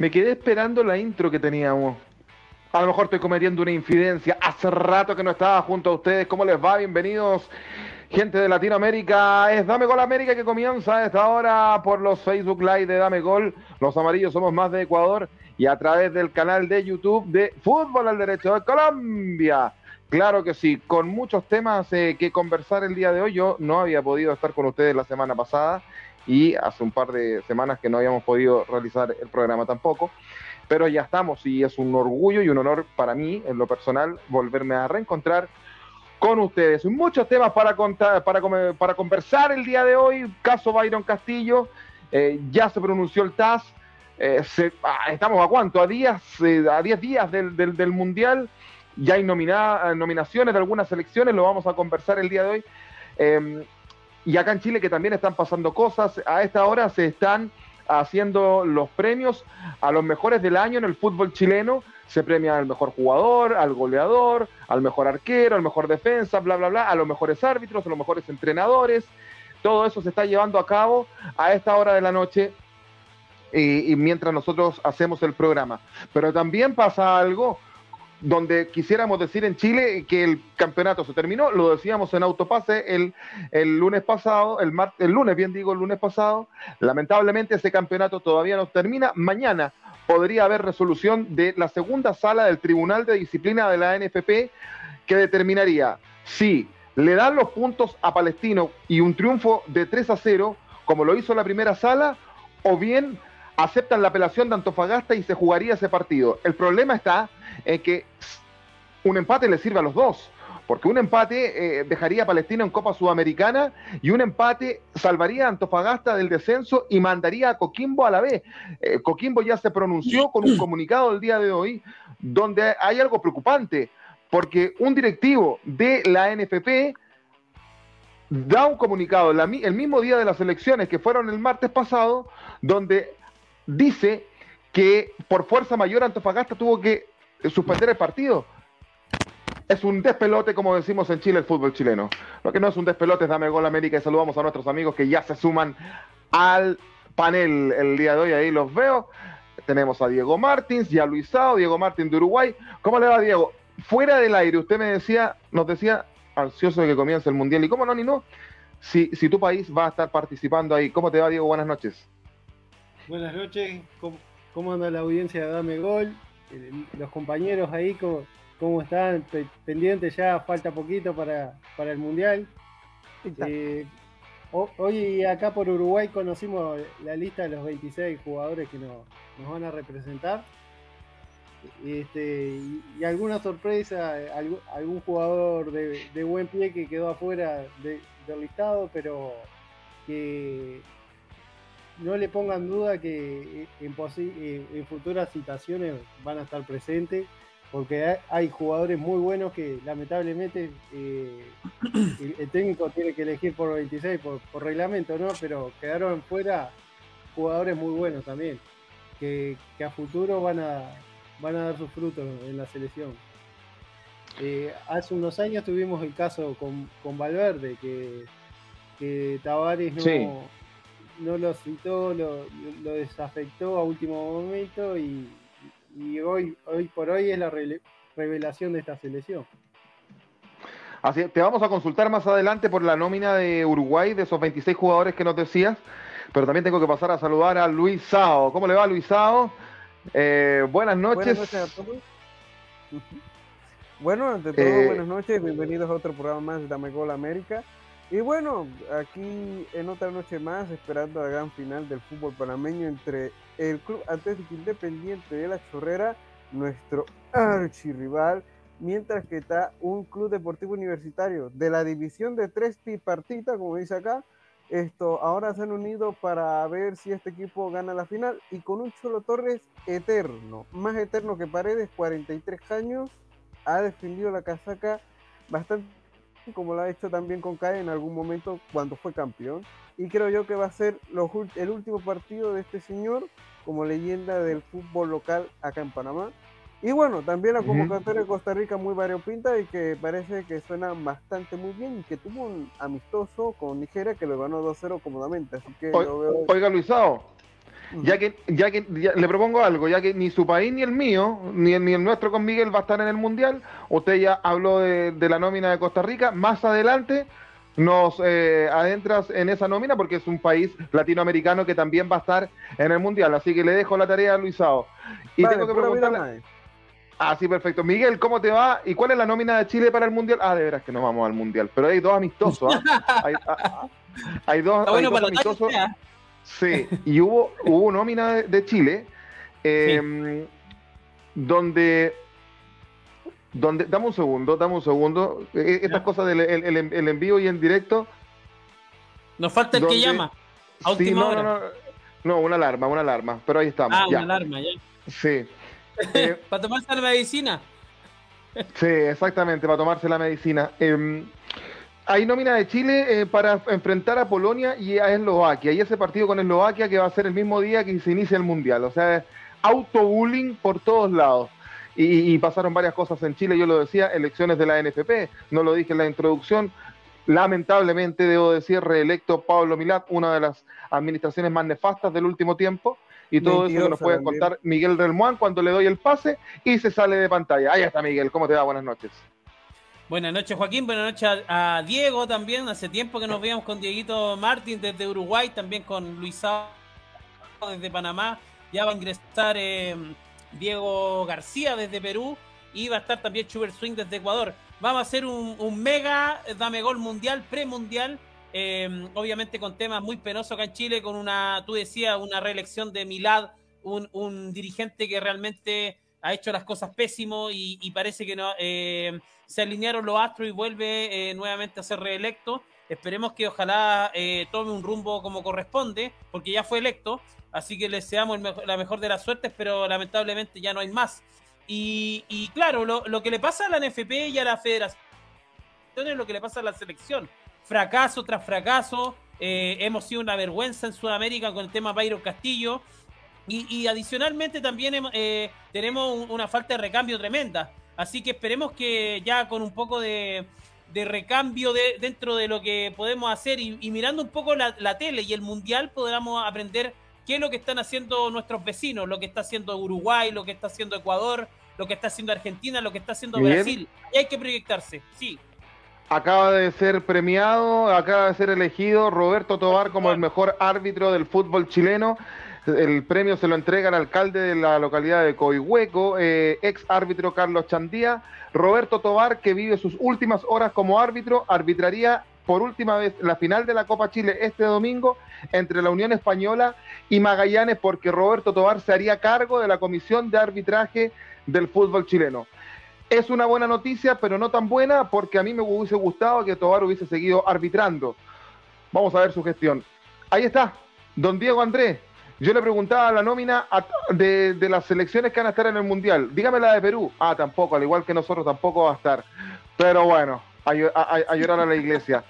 Me quedé esperando la intro que teníamos. A lo mejor estoy cometiendo una infidencia. Hace rato que no estaba junto a ustedes. ¿Cómo les va? Bienvenidos, gente de Latinoamérica. Es Dame Gol América que comienza a esta hora por los Facebook Live de Dame Gol. Los amarillos somos más de Ecuador y a través del canal de YouTube de Fútbol al Derecho de Colombia. Claro que sí, con muchos temas eh, que conversar el día de hoy. Yo no había podido estar con ustedes la semana pasada y hace un par de semanas que no habíamos podido realizar el programa tampoco, pero ya estamos y es un orgullo y un honor para mí, en lo personal, volverme a reencontrar con ustedes. Muchos temas para, contar, para, para conversar el día de hoy. Caso Byron Castillo, eh, ya se pronunció el TAS. Eh, ah, estamos a cuánto? A días, eh, a 10 días del, del, Mundial. Ya hay nominaciones de algunas selecciones, lo vamos a conversar el día de hoy. Y acá en Chile que también están pasando cosas. A esta hora se están haciendo los premios a los mejores del año en el fútbol chileno. Se premia al mejor jugador, al goleador, al mejor arquero, al mejor defensa, bla, bla, bla, a los mejores árbitros, a los mejores entrenadores. Todo eso se está llevando a cabo a esta hora de la noche y, y mientras nosotros hacemos el programa. Pero también pasa algo donde quisiéramos decir en Chile que el campeonato se terminó, lo decíamos en Autopase el, el lunes pasado, el, el lunes, bien digo, el lunes pasado, lamentablemente ese campeonato todavía no termina, mañana podría haber resolución de la segunda sala del Tribunal de Disciplina de la NFP que determinaría si le dan los puntos a Palestino y un triunfo de 3 a 0, como lo hizo la primera sala, o bien aceptan la apelación de Antofagasta y se jugaría ese partido. El problema está en que un empate le sirve a los dos. Porque un empate eh, dejaría a Palestino en Copa Sudamericana y un empate salvaría a Antofagasta del descenso y mandaría a Coquimbo a la B. Eh, Coquimbo ya se pronunció con un comunicado el día de hoy donde hay algo preocupante, porque un directivo de la NFP da un comunicado el mismo día de las elecciones que fueron el martes pasado, donde dice que por fuerza mayor Antofagasta tuvo que suspender el partido. Es un despelote, como decimos en Chile, el fútbol chileno. Lo que no es un despelote es Dame Gol América y saludamos a nuestros amigos que ya se suman al panel el día de hoy. Ahí los veo. Tenemos a Diego Martins y a Luisao, Diego Martín de Uruguay. ¿Cómo le va, Diego? Fuera del aire, usted me decía, nos decía, ansioso de que comience el Mundial. ¿Y cómo no, ni no? Si, si tu país va a estar participando ahí. ¿Cómo te va, Diego? Buenas noches. Buenas noches, ¿cómo, anda la audiencia de Dame Gol? Los compañeros ahí, ¿cómo, están? Pendientes ya, falta poquito para, el Mundial. Eh, hoy acá por Uruguay conocimos la lista de los 26 jugadores que nos, van a representar. Este, y, alguna sorpresa, algún, jugador de, buen pie que quedó afuera del listado, pero que no le pongan duda que en, eh, en futuras situaciones van a estar presentes, porque hay jugadores muy buenos que lamentablemente eh, el, técnico tiene que elegir por 26 por, reglamento, ¿no? Pero quedaron fuera jugadores muy buenos también, que, a futuro van a, van a dar sus frutos en la selección. Eh, hace unos años tuvimos el caso con, con Valverde, que, que Tavares no, no lo citó, lo, desafectó a último momento y, hoy, hoy por hoy es la revelación de esta selección. Así, te vamos a consultar más adelante por la nómina de Uruguay, de esos 26 jugadores que nos decías, pero también tengo que pasar a saludar a Luis Sao. ¿Cómo le va, Luis Sao? Eh, buenas noches. Buenas noches a todos. Bueno, ante todo, eh, buenas noches, bienvenidos a otro programa más de Dame Gol América. Y bueno, aquí en otra noche más, esperando la gran final del fútbol panameño entre el Club Atlético Independiente de la Chorrera, nuestro archirrival, mientras que está un club deportivo universitario de la división de tres tripartita, como dice acá. Esto, ahora se han unido para ver si este equipo gana la final y con un Cholo Torres eterno, más eterno que Paredes, 43 años, ha defendido la casaca bastante como lo ha hecho también con CAE en algún momento cuando fue campeón. Y creo yo que va a ser el último partido de este señor como leyenda del fútbol local acá en Panamá. Y bueno, también la convocatoria de Costa Rica muy variopinta y que parece que suena bastante muy bien y que tuvo un amistoso con Nigeria que lo ganó 2-0 cómodamente. Así que Oiga, Luisao, ya que, ya que le propongo algo, ya que ni su país ni el mío, ni, ni el nuestro con Miguel va a estar en el Mundial, usted ya habló de, de la nómina de Costa Rica, más adelante nos eh, adentras en esa nómina porque es un país latinoamericano que también va a estar en el Mundial. Así que le dejo la tarea a Luisao. Y tengo que preguntarle... Ah, sí, perfecto. Miguel, ¿cómo te va? ¿Y cuál es la nómina de Chile para el Mundial? Ah, de veras que no vamos al Mundial. Pero hay dos amistosos. ¿ah? hay, ah, hay, dos, amistosos. Sí, y hubo, hubo nómina de, Chile em, donde donde, dame un segundo, dame un segundo. E, e, estas cosas del el, envío y en directo. Nos falta el que llama. A no, No, no, no, una alarma, una alarma. Pero ahí estamos. Ah, una alarma, ya. Sí. Eh, ¿Para tomarse la medicina? sí, exactamente, para tomarse la medicina. Eh, hay nómina de Chile eh, para enfrentar a Polonia y a Eslovaquia. Y ese partido con Eslovaquia que va a ser el mismo día que se inicia el Mundial. O sea, auto-bullying por todos lados. Y, pasaron varias cosas en Chile, yo lo decía, elecciones de la NFP, no lo dije en la introducción. Lamentablemente, debo decir, reelecto Pablo Milat, una de las administraciones más nefastas del último tiempo. Y todo eso que nos puede contar Miguel Relmuán cuando le doy el pase y se sale de pantalla. Ahí está Miguel, ¿cómo te va? Buenas noches. Buenas noches Joaquín, buenas noches a, Diego también. Hace tiempo que nos veíamos con Dieguito Martín desde Uruguay, también con Luisa desde Panamá. Ya va a ingresar eh, Diego García desde Perú y va a estar también Chuber Swing desde Ecuador. Vamos a hacer un, mega dame gol mundial, premundial, eh, obviamente con temas muy penosos acá en Chile, con una, tú decías, una reelección de Milad, un, dirigente que realmente ha hecho las cosas pésimo y, parece que no eh, se alinearon los astros y vuelve eh, nuevamente a ser reelecto. Esperemos que ojalá tome un rumbo como corresponde, porque ya fue electo. Así que le deseamos la mejor de las suertes, pero lamentablemente ya no hay más. Y, claro, lo, que le pasa a la NFP y a la federación es lo que le pasa a la selección. Fracaso tras fracaso. Eh, hemos sido una vergüenza en Sudamérica con el tema Byron Castillo. Y, adicionalmente también eh, tenemos una falta de recambio tremenda. Así que esperemos que ya con un poco de, recambio de, dentro de lo que podemos hacer y, mirando un poco la, la, tele y el mundial podamos aprender qué es lo que están haciendo nuestros vecinos, lo que está haciendo Uruguay, lo que está haciendo Ecuador, lo que está haciendo Argentina, lo que está haciendo Brasil. Y hay que proyectarse, sí. Acaba de ser premiado, acaba de ser elegido Roberto Tobar como el mejor árbitro del fútbol chileno. El premio se lo entrega al alcalde de la localidad de Coihueco, eh, ex árbitro Carlos Chandía. Roberto Tobar, que vive sus últimas horas como árbitro, arbitraría por última vez la final de la Copa Chile este domingo entre la Unión Española y Magallanes porque Roberto Tobar se haría cargo de la comisión de arbitraje del fútbol chileno. Es una buena noticia, pero no tan buena porque a mí me hubiese gustado que Tobar hubiese seguido arbitrando. Vamos a ver su gestión. Ahí está, don Diego Andrés. Yo le preguntaba la nómina de, las selecciones que van a estar en el Mundial. Dígame la de Perú. Ah, tampoco, al igual que nosotros, tampoco va a estar. Pero bueno, a, a llorar a la iglesia.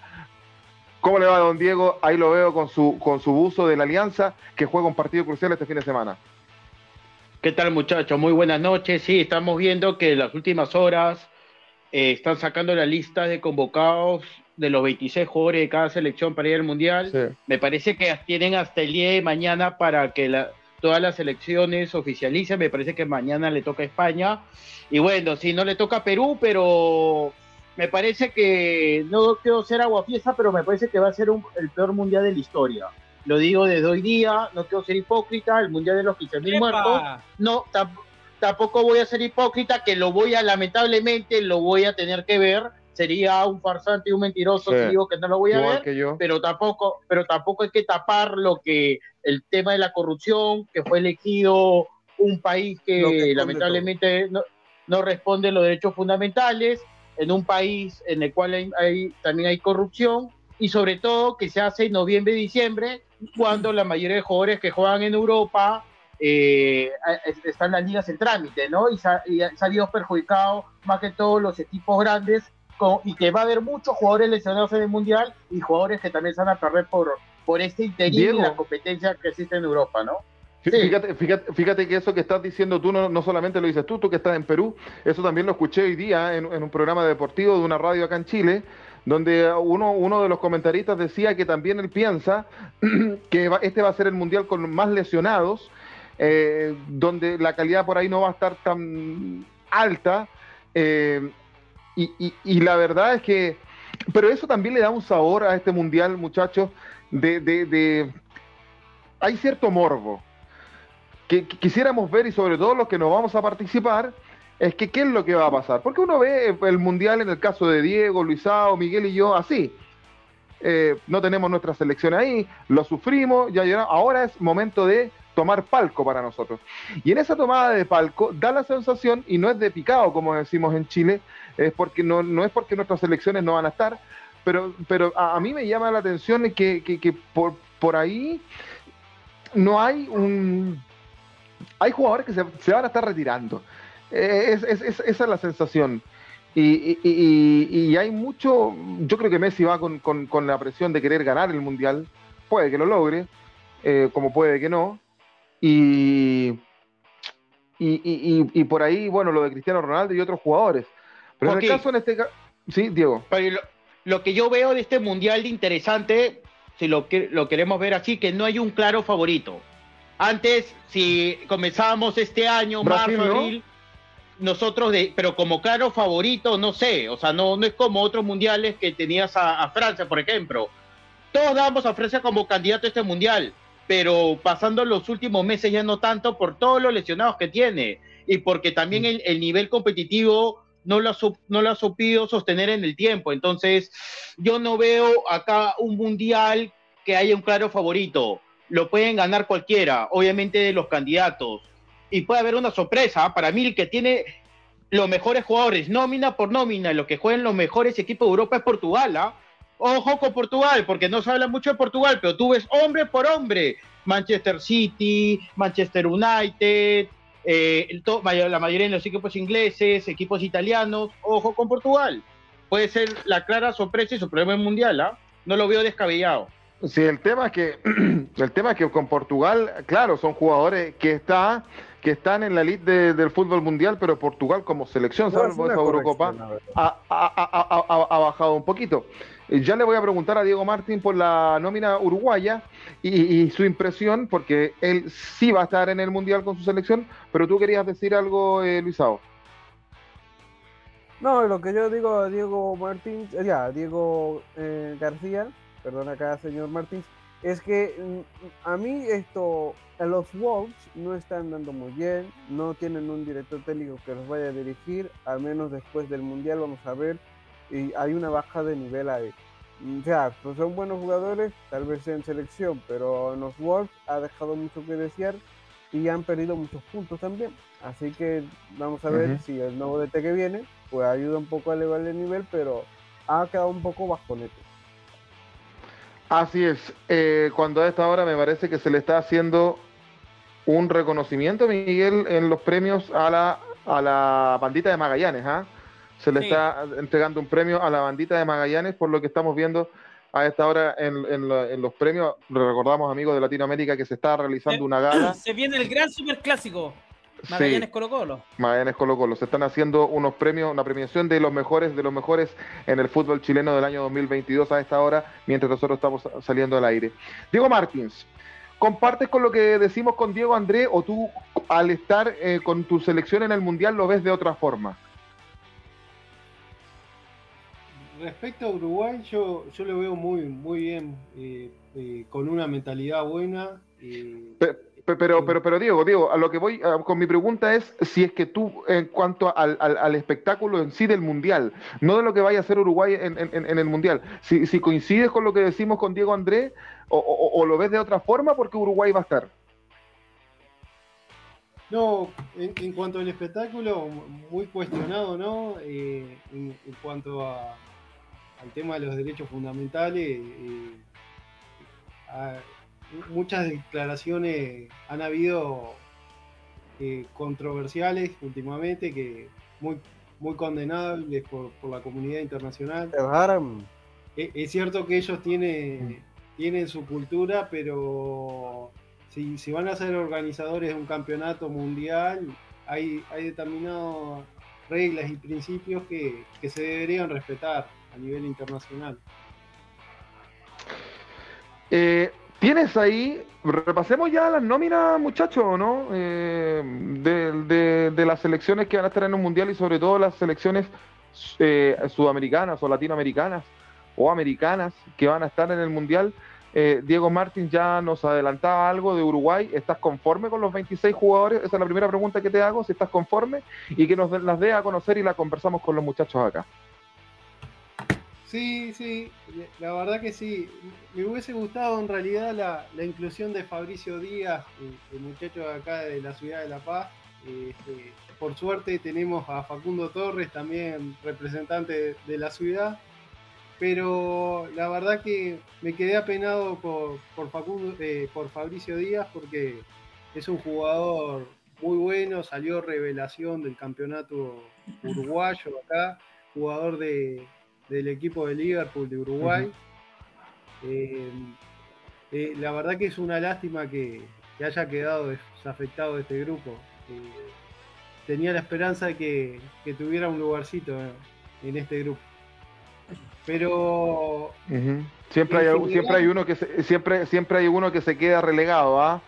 ¿Cómo le va, don Diego? Ahí lo veo con su, con su buzo de la Alianza, que juega un partido crucial este fin de semana. ¿Qué tal, muchachos? Muy buenas noches. Sí, estamos viendo que en las últimas horas eh, están sacando la lista de convocados de los 26 jugadores de cada selección para ir al Mundial. Me parece que tienen hasta el día de mañana para que todas las selecciones oficialicen. Me parece que mañana le toca a España. Y bueno, sí, no le toca a Perú, pero me parece que, no quiero ser aguafiesta, pero me parece que va a ser el peor mundial de la historia. Lo digo desde hoy día, no quiero ser hipócrita, el mundial de los 15.000 muertos. No, tampoco voy a ser hipócrita, que lo voy a, lamentablemente, lo voy a tener que ver. Sería un farsante y un mentiroso si digo que no lo voy a ver, pero tampoco, pero tampoco hay que tapar lo que el tema de la corrupción, que fue elegido un país que, lamentablemente no, no responde a los derechos fundamentales, en un país en el cual hay, también hay corrupción y sobre todo que se hace en noviembre y diciembre cuando la mayoría de jugadores que juegan en Europa eh, están en las ligas en trámite, ¿no? Y, se ha, salido perjudicado más que todos los equipos grandes y que va a haber muchos jugadores lesionados en el Mundial y jugadores que también se van a perder por, por este interés y la competencia que existe en Europa, ¿no? Fíjate, fíjate, fíjate, que eso que estás diciendo tú no, no, solamente lo dices tú, tú que estás en Perú, eso también lo escuché hoy día en, un programa deportivo de una radio acá en Chile, donde uno, uno de los comentaristas decía que también él piensa que este va a ser el mundial con más lesionados, eh, donde la calidad por ahí no va a estar tan alta. Eh, y, la verdad es que, pero eso también le da un sabor a este mundial, muchachos, de, hay cierto morbo que, quisiéramos ver y sobre todo los que nos vamos a participar es que qué es lo que va a pasar. Porque uno ve el mundial en el caso de Diego, Luisao, Miguel y yo así. Eh, no tenemos nuestra selección ahí, lo sufrimos, ya ahora es momento de tomar palco para nosotros. Y en esa tomada de palco da la sensación, y no es de picado como decimos en Chile, es porque no, no es porque nuestras selecciones no van a estar, pero, pero a, mí me llama la atención que, que, por, por ahí no hay un, hay jugadores que se, van a estar retirando. Eh, esa es la sensación. Y, hay mucho, yo creo que Messi va con, la presión de querer ganar el Mundial, puede que lo logre, eh, como puede que no. Y, y, por ahí, bueno, lo de Cristiano Ronaldo y otros jugadores. Pero en el caso, en este caso, sí, Diego. lo, que yo veo de este Mundial de interesante, si lo, lo queremos ver así, que no hay un claro favorito. Antes, si comenzábamos este año, marzo, abril, nosotros, de, pero como claro favorito, no sé, o sea, no, no es como otros mundiales que tenías a, Francia, por ejemplo. Todos damos a Francia como candidato a este mundial, pero pasando los últimos meses ya no tanto por todos los lesionados que tiene y porque también el, el nivel competitivo no lo, ha, no lo ha supido sostener en el tiempo. Entonces, yo no veo acá un mundial que haya un claro favorito lo pueden ganar cualquiera, obviamente de los candidatos. Y puede haber una sorpresa. Para mí, el que tiene los mejores jugadores, nómina por nómina, los que juegan los mejores equipos de Europa es Portugal. ¿ah? Ojo con Portugal, porque no se habla mucho de Portugal, pero tú ves hombre por hombre. Manchester City, Manchester United, eh, la mayoría de los equipos ingleses, equipos italianos. Ojo con Portugal. Puede ser la clara sorpresa y su problema mundial. ¿ah? No lo veo descabellado. Sí, el tema es que el tema es que con Portugal, claro, son jugadores que está que están en la elite del fútbol mundial, pero Portugal como selección, salvo esa Eurocopa, ha, bajado un poquito. Ya le voy a preguntar a Diego Martín por la nómina uruguaya y, su impresión, porque él sí va a estar en el mundial con su selección, pero tú querías decir algo, eh, Luisao. No, lo que yo digo a Diego Martín, eh, ya, Diego eh, García, perdón acá, señor Martins, es que mm, a mí esto, los Wolves no están dando muy bien, no tienen un director técnico que los vaya a dirigir, al menos después del Mundial vamos a ver, y hay una baja de nivel ahí. O sea, pues son buenos jugadores, tal vez en selección, pero los Wolves ha dejado mucho que desear y han perdido muchos puntos también. Así que vamos a ver si el nuevo DT que viene, pues ayuda un poco a elevar el nivel, pero ha quedado un poco bajonete. Así es. Eh, cuando a esta hora me parece que se le está haciendo un reconocimiento, Miguel, en los premios a la, a la bandita de Magallanes. ¿ah? Se le está entregando un premio a la bandita de Magallanes por lo que estamos viendo a esta hora en, los premios. Recordamos, amigos de Latinoamérica, que se está realizando una gala. Se viene el gran superclásico. Magallanes Colo Colo. Magallanes Colo Colo. Se están haciendo unos premios, una premiación de los mejores de los mejores en el fútbol chileno del año 2022 a esta hora, mientras nosotros estamos saliendo al aire. Diego Martins, ¿compartes con lo que decimos con Diego André o tú al estar eh, con tu selección en el Mundial lo ves de otra forma? Respecto a Uruguay, yo, yo lo veo muy, muy bien, eh, eh, con una mentalidad buena. Pero, pero, pero Diego, Diego, a lo que voy con mi pregunta es si es que tú, en cuanto al, espectáculo en sí del Mundial, no de lo que vaya a hacer Uruguay en, el Mundial, si, si, coincides con lo que decimos con Diego Andrés o, lo ves de otra forma porque Uruguay va a estar. No, en, cuanto al espectáculo, muy cuestionado, ¿no? Eh, en, cuanto al tema de los derechos fundamentales, eh, muchas declaraciones han habido eh, controversiales últimamente, que muy, muy condenables por, la comunidad internacional. Es, es, cierto que ellos tienen, tienen su cultura, pero si, si van a ser organizadores de un campeonato mundial, hay, hay determinadas reglas y principios que, que se deberían respetar a nivel internacional. Eh, Tienes ahí, repasemos ya las nóminas, muchachos, ¿no? Eh, de, de- las selecciones que van a estar en un mundial y sobre todo las selecciones eh, sudamericanas o latinoamericanas o americanas que van a estar en el mundial. Eh, Diego Martín ya nos adelantaba algo de Uruguay. ¿Estás conforme con los 26 jugadores? Esa es la primera pregunta que te hago, si estás conforme y que nos las dé a conocer y la conversamos con los muchachos acá. Sí, sí, la verdad que sí. Me hubiese gustado en realidad la, inclusión de Fabricio Díaz, el, muchacho de acá de la ciudad de La Paz. Este, por suerte tenemos a Facundo Torres, también representante de la ciudad. Pero la verdad que me quedé apenado por, por, Facundo, eh, por Fabricio Díaz porque es un jugador muy bueno, salió revelación del campeonato uruguayo acá, jugador de, del equipo de Liverpool de Uruguay. Eh, eh, la verdad que es una lástima que, que haya quedado desafectado de este grupo. Eh, tenía la esperanza de que, que tuviera un lugarcito en, este grupo. Pero. Siempre hay, general- siempre hay uno que se, siempre, siempre hay uno que se queda relegado, ¿ah?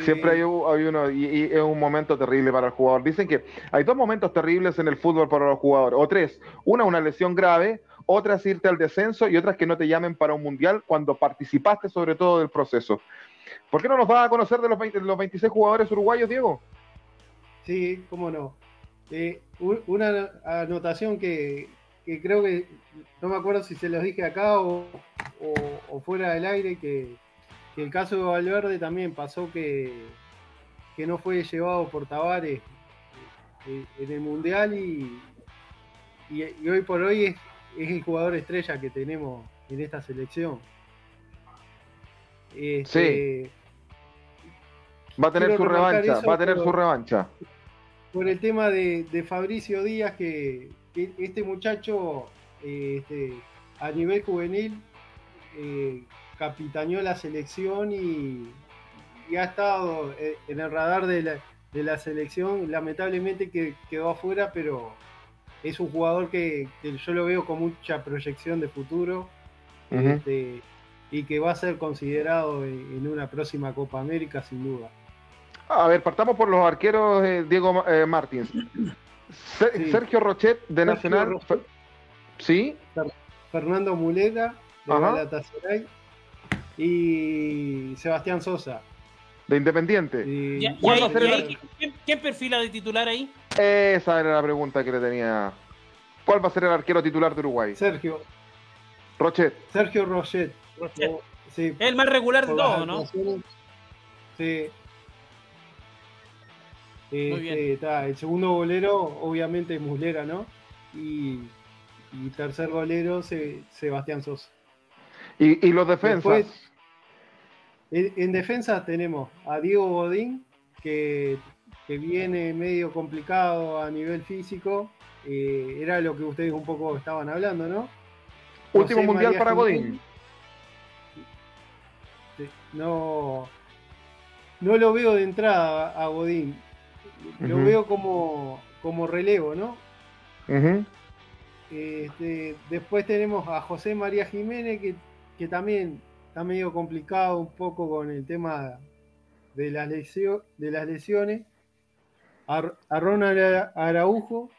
Siempre hay, hay uno y, y es un momento terrible para el jugador. Dicen que hay dos momentos terribles en el fútbol para los jugadores, o tres. Una, una lesión grave, otra es irte al descenso y otra es que no te llamen para un mundial cuando participaste sobre todo del proceso. ¿Por qué no nos vas a conocer de los, 20 de los 26 jugadores uruguayos, Diego? Sí, cómo no. Eh, una anotación que, creo que, no me acuerdo si se los dije acá o, fuera del aire, que, el caso de Valverde también pasó que, no fue llevado por Tavares eh, en el Mundial y- y hoy por hoy es, es el jugador estrella que tenemos en esta selección. Este, Va a tener su revancha, va a tener pero- su revancha. por el tema de, de Fabricio Díaz, que, que este muchacho este, a nivel juvenil eh, capitaneó la selección y, y ha estado eh, en el radar de la, de la selección. Lamentablemente que quedó afuera, pero es un jugador que, que yo lo veo con mucha proyección de futuro este, y que va a ser considerado en, en una próxima Copa América sin duda. A ver, partamos por los arqueros, eh, Diego eh, Martins. Se- Sí. Sergio Rochet de Sergio Nacional. Sí, Fernando Muleta de Ajá. Galatasaray y Sebastián Sosa. de Independiente. Y- y ¿Cuál ahí- va a ser y el ahí, ¿quién, quién perfila de titular ahí? Esa era la pregunta que le tenía. ¿Cuál va a ser el arquero titular de Uruguay? Sergio, Rochet. Sergio Rochet. Rochet. O- sí, Es el más regular de todos, ¿no? Sí. Muy bien. Está, el segundo golero, obviamente, Muslera, ¿no? Y, y tercer golero, Se- Sebastián Sosa. Y, y los defensas. Después- En, en defensa tenemos a Diego Godín, que, que viene medio complicado a nivel físico. eh, era lo que ustedes un poco estaban hablando, ¿no? Último José mundial María para. Godín. No, no lo veo de entrada a Godín. Lo veo como, como relevo, ¿no? Este, después tenemos a José María Jiménez, que, que también está medio complicado un poco con el tema de las, lesio- de las lesiones. A, a Ronald Ara- Araujo.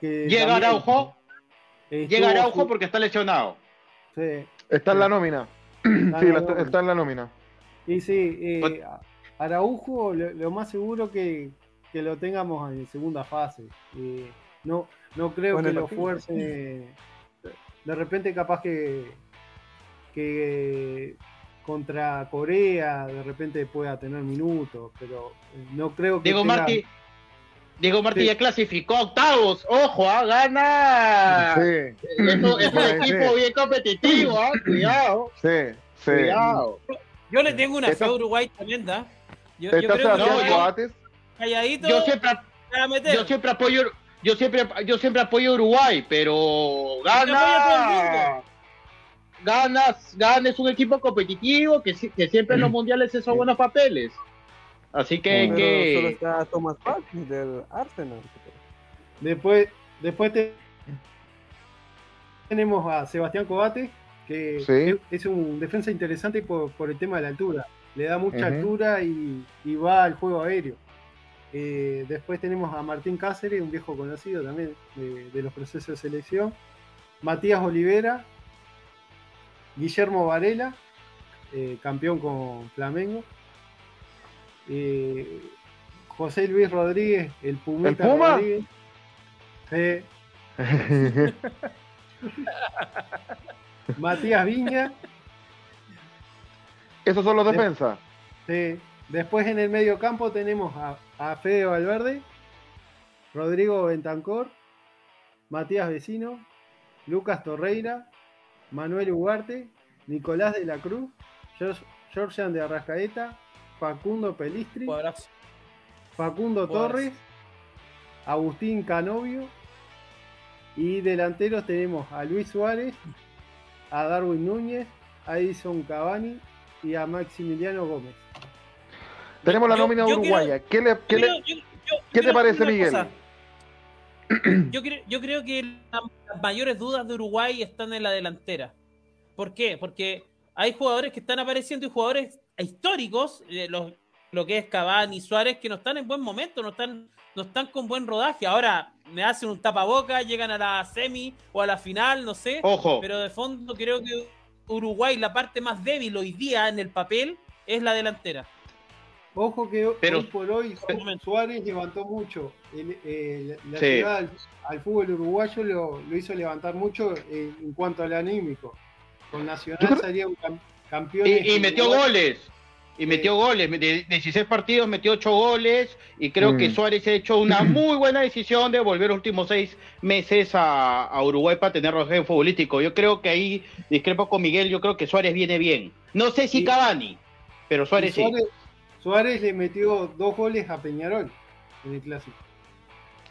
Que Llega también Araujo, llega Araujo porque está lesionado. sí, Está en la nómina. está Sí, en la- nómina. está en la nómina. Y sí, eh, Araujo, lo, lo más seguro que, que lo tengamos en segunda fase. Eh, no, no creo Bueno, que lo fuerce. De repente, capaz que, que contra Corea, de repente pueda tener minutos, pero eh, no creo que. Diego tenga- Martí, Diego Martí Sí. ya clasificó a octavos. Ojo, ah, gana. Sí, Eso es un equipo bien competitivo, ah, cuidado, sí, sí. cuidado. Yo le tengo una fe a Uruguay tremenda. Yo, yo creo que calladito Yo siempre, yo apoyo, yo siempre, yo siempre apoyo a Uruguay, pero gana. Ganas, gana es un equipo competitivo que, que siempre en los mundiales hizo buenos papeles. Así que, Pero que... solo está Thomas Partey del Arsenal. Después, después te- tenemos a Sebastián Cobate, que Sí. es, un defensa interesante por, por el tema de la altura. Le da mucha altura y, y va al juego aéreo. Eh, después tenemos a Martín Cáceres, un viejo conocido también de, de los procesos de selección. Matías Olivera, Guillermo Varela, eh, campeón con Flamengo. Eh, José Luis Rodríguez, el Pumita ¿El Puma? Rodríguez. Eh, Matías Viña. Esos son los De- defensas. Sí. Después en el medio campo tenemos a, a Fede Valverde, Rodrigo Bentancor, Matías Vecino, Lucas Torreira, Manuel Ugarte, Nicolás de la Cruz, George- Georgian de Arrascaeta, Facundo Pelistri, Cuadrazo. Facundo. Torres, Agustín Canovio y delanteros tenemos a Luis Suárez, a Darwin Núñez, a Edison Cavani y a Maximiliano Gómez. Tenemos la Yo- nómina yo uruguaya. ¿Qué le, qué Yo le- creo- yo- yo- ¿Qué te parece, Miguel? cosa. Yo creo, yo creo que la- las mayores dudas de Uruguay están en la delantera. ¿Por qué? Porque hay jugadores que están apareciendo y jugadores históricos, eh, los- lo que es Cavani, Suárez, que no están en buen momento, no están, no están con buen rodaje. Ahora me hacen un tapaboca, llegan a la semi o a la final, no sé. Ojo, Pero de fondo creo que Uruguay, la parte más débil hoy día en el papel, es la delantera. Ojo que Pero- hoy por hoy Suárez levantó mucho. El- eh, la la Sí. llegada al, al fútbol uruguayo lo, lo hizo levantar mucho eh, en cuanto al anímico. Con Nacional salía un cam- campeón. y, y metió goles. Y metió goles. De 16 partidos metió 8 goles. Y creo Mm. que Suárez ha hecho una muy buena decisión de volver los últimos 6 meses a, a Uruguay para tener rodaje futbolístico. Yo creo que ahí discrepo con Miguel. Yo creo que Suárez viene bien. No sé si. Cavani, pero Y Suárez sí. Suárez, Suárez le metió dos goles a Peñarol en el clásico.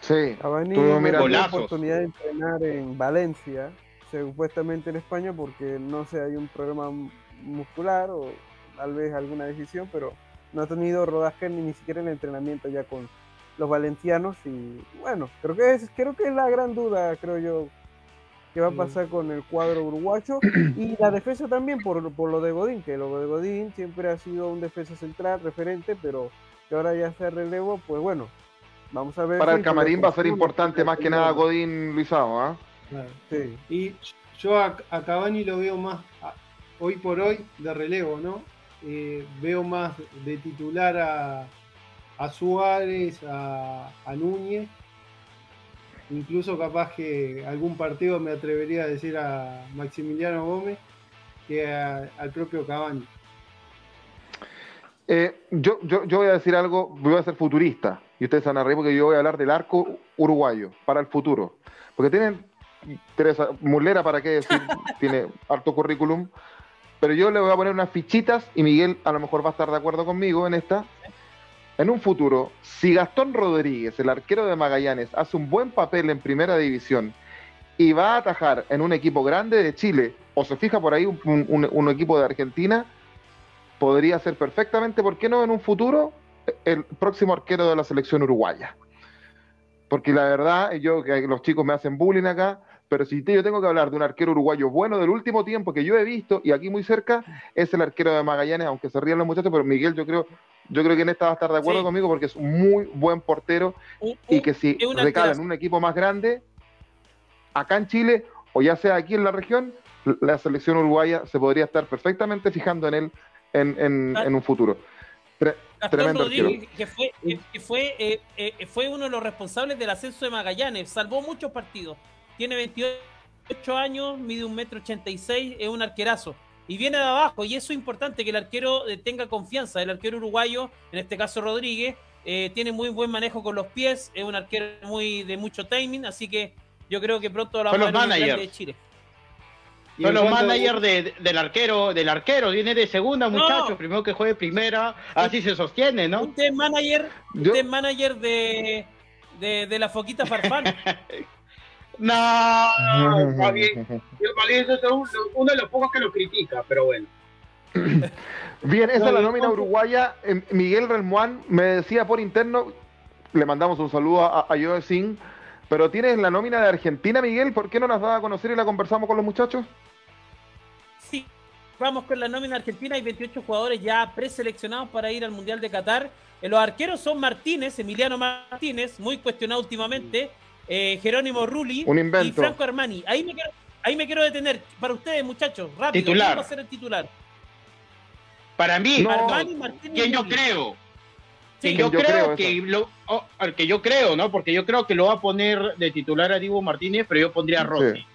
Sí. Cavani tuvo la oportunidad de entrenar en Valencia, supuestamente en España, porque no sé, hay un problema mu- muscular o tal vez alguna decisión, pero no ha tenido rodaje ni, ni siquiera en el entrenamiento ya con los valencianos y bueno, creo que es, creo que es la gran duda, creo yo, que va a Sí. pasar con el cuadro uruguayo y la defensa también por, por lo de Godín, que lo de Godín siempre ha sido un defensa central referente, pero que ahora ya se relevo, pues bueno, vamos a ver. Para si el camarín va a ser importante más que nada Godín Luisao, ¿ah? Sí. Y yo a, a Cavani lo veo más, a- hoy por hoy, de relevo, ¿no? Eh, veo más de titular a, a Suárez, a, a Núñez. Incluso capaz que algún partido me atrevería a decir a Maximiliano Gómez que a- al propio Cavani. Eh, yo, yo, yo voy a decir algo, voy a ser futurista, y ustedes se van a reír porque yo voy a hablar del arco uruguayo para el futuro. Porque tienen, Teresa Mulera, ¿para qué decir? Tiene harto currículum. Pero yo le voy a poner unas fichitas, y Miguel a lo mejor va a estar de acuerdo conmigo en esta. En un futuro, si Gastón Rodríguez, el arquero de Magallanes, hace un buen papel en primera división y va a atajar en un equipo grande de Chile, o se fija por ahí un, un- un equipo de Argentina, podría ser perfectamente, ¿por qué no en un futuro, el próximo arquero de la selección uruguaya? Porque la verdad, yo que los chicos me hacen bullying acá, pero si te- yo tengo que hablar de un arquero uruguayo bueno del último tiempo que yo he visto, y aquí muy cerca, es el arquero de Magallanes, aunque se rían los muchachos, pero Miguel, yo creo, yo creo que en esta va a estar de acuerdo Sí. conmigo porque es un muy buen portero y que si recala en un equipo más grande, acá en Chile, o ya sea aquí en la región, la selección uruguaya se podría estar perfectamente fijando en él en, en- en un futuro. Tre- Gastón Tremendo Rodríguez, que fue, que fue, eh, eh, fue uno de los responsables del ascenso de Magallanes, salvó muchos partidos. Tiene 28 años, mide un metro 86, es un arquerazo. Y viene de abajo, y eso es importante, que el arquero eh, tenga confianza. El arquero uruguayo, en este caso Rodríguez, eh, tiene muy buen manejo con los pies, es un arquero muy de mucho timing, así que yo creo que pronto la vamos a ver de Chile. Son los managers de- del arquero, del arquero, viene de segunda, No. muchachos, primero que juegue primera, así se sostiene, ¿no? Usted es manager, usted es manager de, de, de la Foquita Farfán. No, está bien. Bien, eso es uno, de los pocos que lo critica, pero bueno. Bien, esa No, es la nómina uruguaya. Eh, Miguel Relmuán me decía por interno, le mandamos un saludo a, a Joe Sin, pero tienes la nómina de Argentina, Miguel, ¿por qué no las das a conocer y la conversamos con los muchachos? Sí, vamos con la nómina argentina. Hay 28 jugadores ya preseleccionados para ir al Mundial de Qatar. Eh, los arqueros son Martínez, Emiliano Martínez, muy cuestionado últimamente, eh, Jerónimo Rulli Un y. Franco Armani. Ahí me, quiero, ahí me quiero detener. Para ustedes, muchachos, rápido. Titular. ¿Quién va a ser el titular? Para mí, No. Armani, Martínez quien y yo creo, Sí, que yo, yo creo, creo que lo, oh, al que yo creo, ¿no? Porque yo creo que lo va a poner de titular a Diego Martínez, pero yo pondría a Rossi. Sí.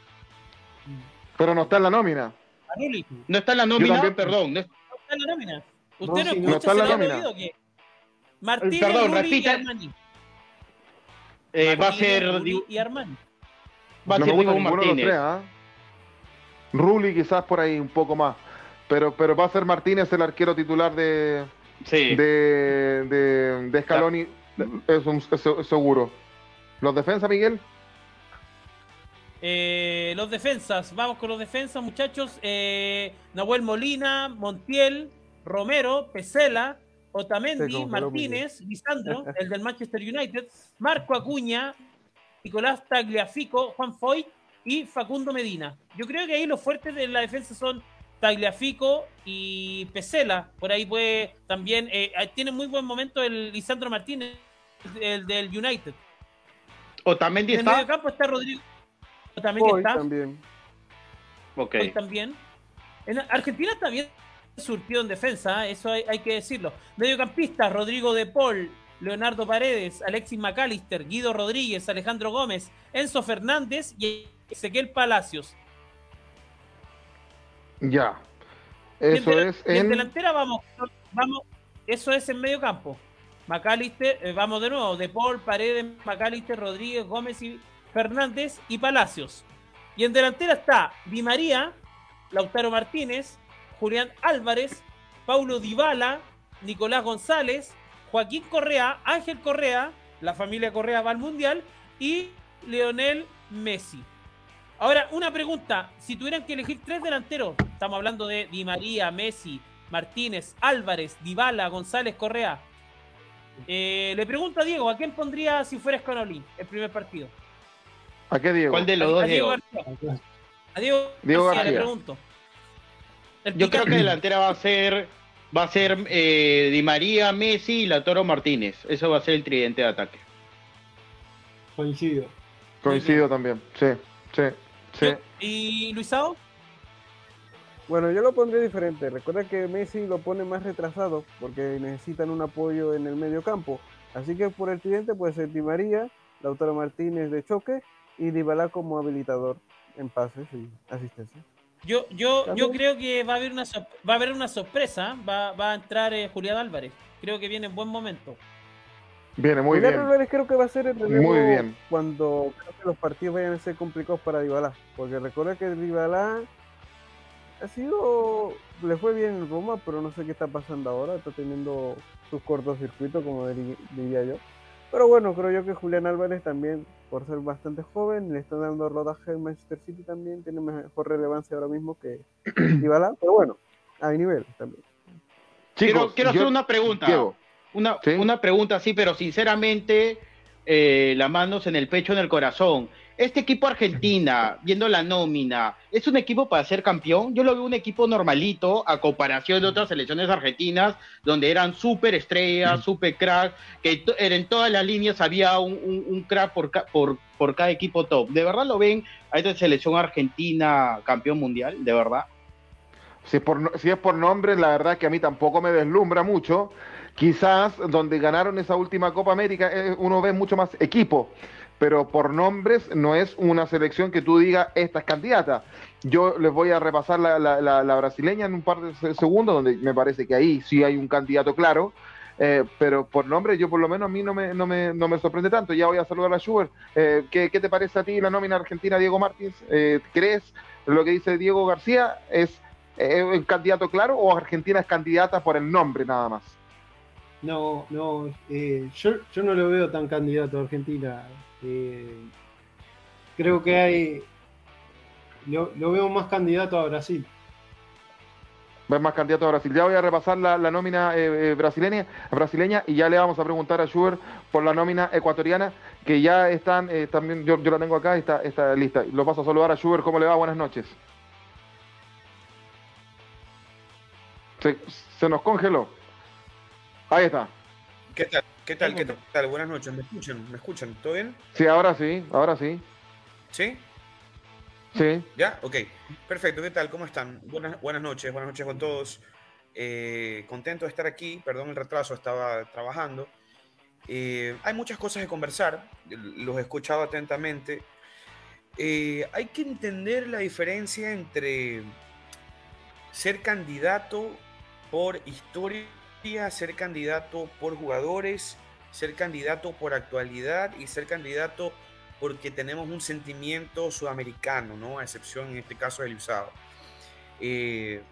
Pero no está en la nómina. a Rulli. No está en la nómina, también- perdón. no es- No está en la nómina. Usted No, escucha, no está en la nómina. Martínez, Perdón, Rulli y repita. Armani. Eh, va a Martínez, ser, Rulli y Armani. va a no ser me gusta ninguno de los Martínez. tres, ¿ah? Rulli quizás por ahí un poco más. Pero, pero va a ser Martínez el arquero titular de, Sí. de, de, de Scaloni, es, un- es- es seguro. ¿Los defensa, Miguel? Eh, los defensas, vamos con los defensas, muchachos. Eh, Nahuel Molina, Montiel, Romero, Pesela, Se Otamendi, Martínez, Lisandro, el del Manchester United, Marco Acuña, Nicolás Tagliafico, Juan Foy y Facundo Medina. Yo creo que ahí los fuertes de la defensa son Tagliafico y Pesela. Por ahí puede también, eh, tiene muy buen momento el Lisandro Martínez, el del United. Otamendi En el está. medio campo está Rodrigo. Otamendi Hoy está. también. Ok. hoy también. En Argentina está bien surtido en defensa, ¿eh? eso hay, hay que decirlo. Mediocampistas, Rodrigo de Paul, Leonardo Paredes, Alexis McAllister, Guido Rodríguez, Alejandro Gómez, Enzo Fernández y Ezequiel Palacios. Ya. En Eso es en en... delantera vamos, vamos, eso es en medio campo. McAllister, eh, vamos de nuevo, de Paul, Paredes, McAllister, Rodríguez, Gómez y Fernández y Palacios. Y en delantera está Di María, Lautaro Martínez, Julián Álvarez, Paulo Dybala, Nicolás González, Joaquín Correa, Ángel Correa, la familia Correa va al Mundial y Leonel Messi. Ahora, una pregunta. Si tuvieran que elegir tres delanteros, estamos hablando de Di María, Messi, Martínez, Álvarez, Dybala, González, Correa. Eh, le pregunto a Diego, ¿a quién pondría si fuera Scanoli el primer partido? ¿A qué Diego? ¿Cuál de los a, dos, a Diego Diego? García. A Diego, Diego García, le pregunto. Yo creo que delantera va a ser va a ser eh, Di María, Messi y Lautaro Martínez. Eso va a ser el tridente de ataque. Coincido. Coincido también. Sí, sí, sí. ¿Y Luisao? Bueno, yo lo pondré diferente. Recuerda que Messi lo pone más retrasado porque necesitan un apoyo en el medio campo. Así que por el tridente puede ser Di María, Lautaro Martínez de choque y Dybala como habilitador en pases y asistencia. Yo, yo, yo creo que va a haber una, sor- va a haber una sorpresa. Va, va a entrar eh, Julián Álvarez. Creo que viene en buen momento. Viene muy Julián bien. Álvarez creo que va a ser el relevo Muy bien. cuando creo que los partidos vayan a ser complicados para Dybala. Porque recuerda que Dybala ha sido... Le fue bien en Roma, pero no sé qué está pasando ahora. Está teniendo sus cortocircuitos, como diría yo. Pero bueno, creo yo que Julián Álvarez también, por ser bastante joven, le está dando rodaje en Manchester City también. Tiene mejor relevancia ahora mismo que Dybala. Pero bueno, hay nivel también. quiero Chicos, quiero hacer yo- una pregunta. Diego, Una, Sí. una pregunta, sí, pero sinceramente, eh, las manos en el pecho, en el corazón. Este equipo Argentina, viendo la nómina, ¿es un equipo para ser campeón? Yo lo veo un equipo normalito a comparación de otras selecciones argentinas, donde eran súper estrellas, súper crack, que en todas las líneas había un, un- un crack por, ca- por, por cada equipo top. ¿De verdad lo ven a esta selección argentina campeón mundial? ¿De verdad? Si es, por, si es por nombre, la verdad que a mí tampoco me deslumbra mucho. Quizás donde ganaron esa última Copa América eh, uno ve mucho más equipo, pero por nombres no es una selección que tú digas esta es candidata. Yo les voy a repasar la, la- la- brasileña en un par de se- segundos, donde me parece que ahí sí hay un candidato claro. eh, pero por nombre, yo por lo menos a mí no me, no me, no me sorprende tanto. Ya voy a saludar a Schubert. Eh, ¿qué, qué te parece a ti la nómina argentina Diego Martins? Eh, ¿Crees lo que dice Diego García es eh, un candidato claro o Argentina es candidata por el nombre nada más? No, no, eh, yo, yo no lo veo tan candidato a Argentina. Eh, creo que hay. Lo, lo veo más candidato a Brasil. ves más candidatos a Brasil. Ya voy a repasar la, nómina eh, eh, brasileña, brasileña y ya le vamos a preguntar a Schubert por la nómina ecuatoriana, que ya están, eh, también yo, yo, la tengo acá, está, está lista. Lo paso a saludar a Schubert, ¿cómo le va? Buenas noches. Se, se nos congeló. Ahí está. ¿Qué tal? ¿Qué tal? ¿Qué tal? Buenas noches. ¿Me escuchan? ¿Me escuchan? ¿Todo bien? Sí, ahora sí, ahora sí. ¿Sí? Sí. ¿Ya? Ok. Perfecto. ¿Qué tal? ¿Cómo están? Buenas, buenas noches. Buenas noches con todos. Eh, contento de estar aquí. Perdón el retraso, estaba trabajando. Eh, hay muchas cosas que conversar. Los he escuchado atentamente. Eh, hay que entender la diferencia entre ser candidato por historia ser candidato por jugadores, ser candidato por actualidad y ser candidato porque tenemos un sentimiento sudamericano, ¿no? A excepción en este caso del Usado. Eh,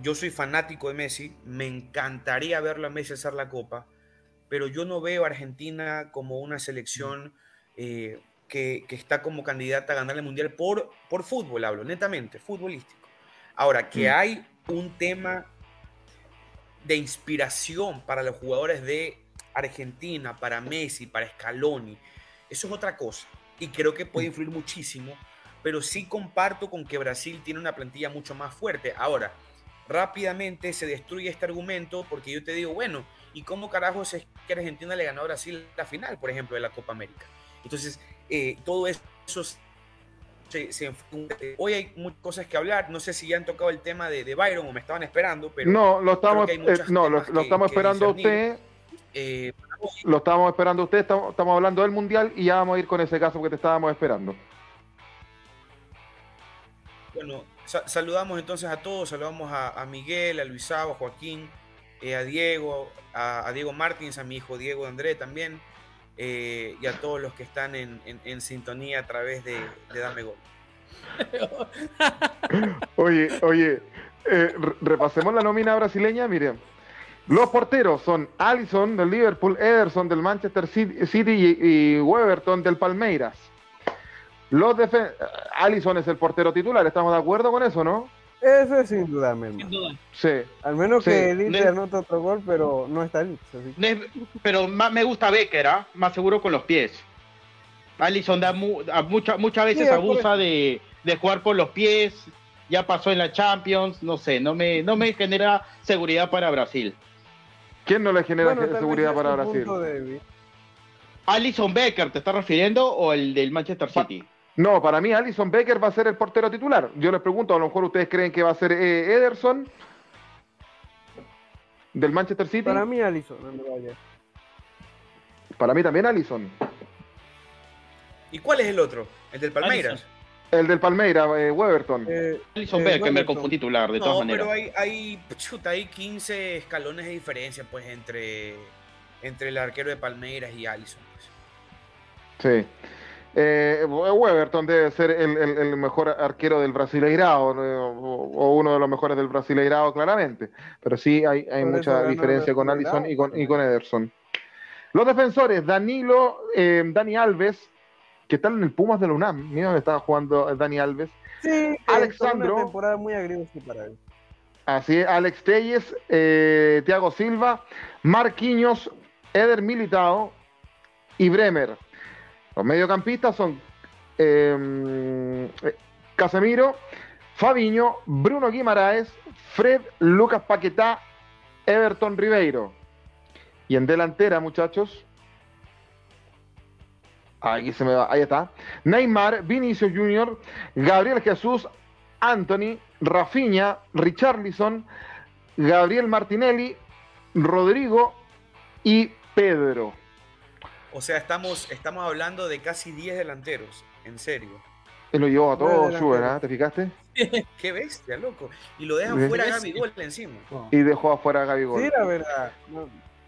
yo soy fanático de Messi, me encantaría verlo a Messi hacer la copa, pero yo no veo a Argentina como una selección eh, que, que, está como candidata a ganar el mundial por, por fútbol, hablo, netamente, futbolístico. Ahora, que mm. hay un tema de inspiración para los jugadores de Argentina, para Messi, para Scaloni. Eso es otra cosa. Y creo que puede influir muchísimo. Pero sí comparto con que Brasil tiene una plantilla mucho más fuerte. Ahora, rápidamente se destruye este argumento porque yo te digo, bueno, ¿y cómo carajos es que Argentina le ganó a Brasil la final, por ejemplo, de la Copa América? Entonces, eh, todo eso Hoy hay muchas cosas que hablar. No sé si ya han tocado el tema de, Byron o me estaban esperando, pero. No, lo estamos, eh, no, lo, estamos esperando a usted. Eh, lo estamos esperando a usted. Estamos, hablando del mundial y ya vamos a ir con ese caso que te estábamos esperando. Bueno, saludamos entonces a todos. Saludamos a, Miguel, a Luisao, a Joaquín, eh, a Diego, a, Diego Martins, a mi hijo Diego André también. Eh, y a todos los que están en, sintonía a través de, Dame Gol. oye, oye, eh, repasemos la nómina brasileña, miren. Los porteros son Allison del Liverpool, Ederson del Manchester City y, Weberton del Palmeiras. Los Allison es el portero titular, ¿estamos de acuerdo con eso, no? Eso es sin duda, Sin duda. Sí. Al menos que el Inter anota otro gol, pero no está listo. Pero más me gusta Becker, ¿ah? Más seguro con los pies. Allison da muchas veces abusa de, jugar por los pies. Ya pasó en la Champions, no sé, no me, no me genera seguridad para Brasil. ¿Quién no le genera seguridad para Brasil? Alison Becker, ¿te estás refiriendo o el del Manchester City? No, para mí Alison Becker va a ser el portero titular. Yo les pregunto, a lo mejor ustedes creen que va a ser eh, Ederson del Manchester City. Para mí Alison, Para mí también Alison. ¿Y cuál es el otro? ¿El del Palmeiras? El del Palmeiras, eh, Weberton. Eh, Alison Becker me confundí titular, de todas maneras. pero hay, hay, hay 15 escalones de diferencia pues entre, entre el arquero de Palmeiras y Alison. Pues. Sí. Eh, Weberton debe ser el, mejor arquero del Brasileirao, o, uno de los mejores del Brasileirao, claramente. Pero sí hay, mucha diferencia con Allison y con, y con Ederson. Los defensores, Danilo, eh, Dani Alves, que están en el Pumas de la UNAM. Mira dónde estaba jugando Dani Alves. Sí, Alexandro. Una temporada muy para él. Así es, Alex Telles, eh, Thiago Silva, Marquinhos, Eder Militao y Bremer. Los mediocampistas son em, eh, Casemiro, Fabiño, Bruno Guimaraes, Fred, Lucas Paquetá, Everton Ribeiro. Y en delantera, muchachos, Aquí se me va, ahí está. Neymar, Vinicius Junior, Gabriel Jesús, Anthony, Rafinha, Richarlison, Gabriel Martinelli, Rodrigo y Pedro. O sea, estamos, estamos hablando de casi 10 delanteros, en serio. Y lo llevó a todo Schubert, ¿ah? ¿te fijaste? Qué bestia, loco. Y lo dejan fuera a Gabigol encima. Y dejó afuera a Gabigol. Sí, la verdad.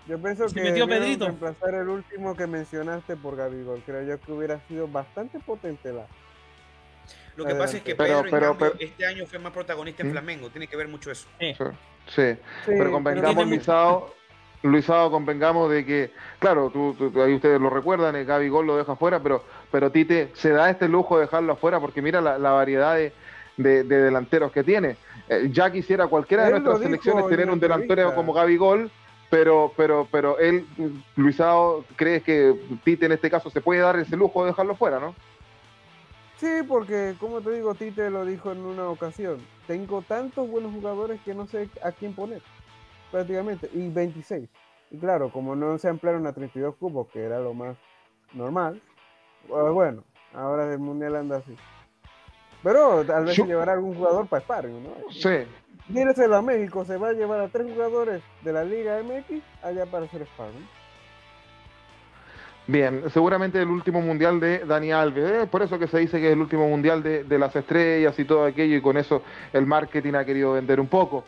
yo pienso que metió reemplazar el último que mencionaste por Gabigol. Creo yo que hubiera sido bastante potente la. Lo que pasa es que Pedro, este año fue más protagonista en. Flamengo. Tiene que ver mucho eso. Sí. sí. pero convengamos, Misao, Luisado, convengamos de que, claro, tú, ahí ustedes lo recuerdan, el Gaby Gol lo deja afuera, pero, pero Tite se da este lujo de dejarlo afuera porque mira la, variedad de, delanteros que tiene. eh, ya quisiera cualquiera de Él nuestras selecciones en tener un delantero como Gabigol, pero, pero, pero él, Luisao, ¿crees que Tite en este caso se puede dar ese lujo de dejarlo fuera, no? Sí, porque como te digo, Tite lo dijo en una ocasión. Tengo tantos buenos jugadores que no sé a quién poner, prácticamente, y 26. Y claro, como no se ampliaron a 32 cupos, que era lo más normal, pues bueno, ahora el mundial anda así. Pero tal vez Yo- llevará algún jugador para sparring, ¿no? Sí. Míreselo a México, se va a llevar a tres jugadores de la Liga MX allá para hacer sparring. Bien, seguramente el último mundial de Dani Alves, eh, por eso que se dice que es el último mundial de, de las estrellas y todo aquello, y con eso el marketing ha querido vender un poco.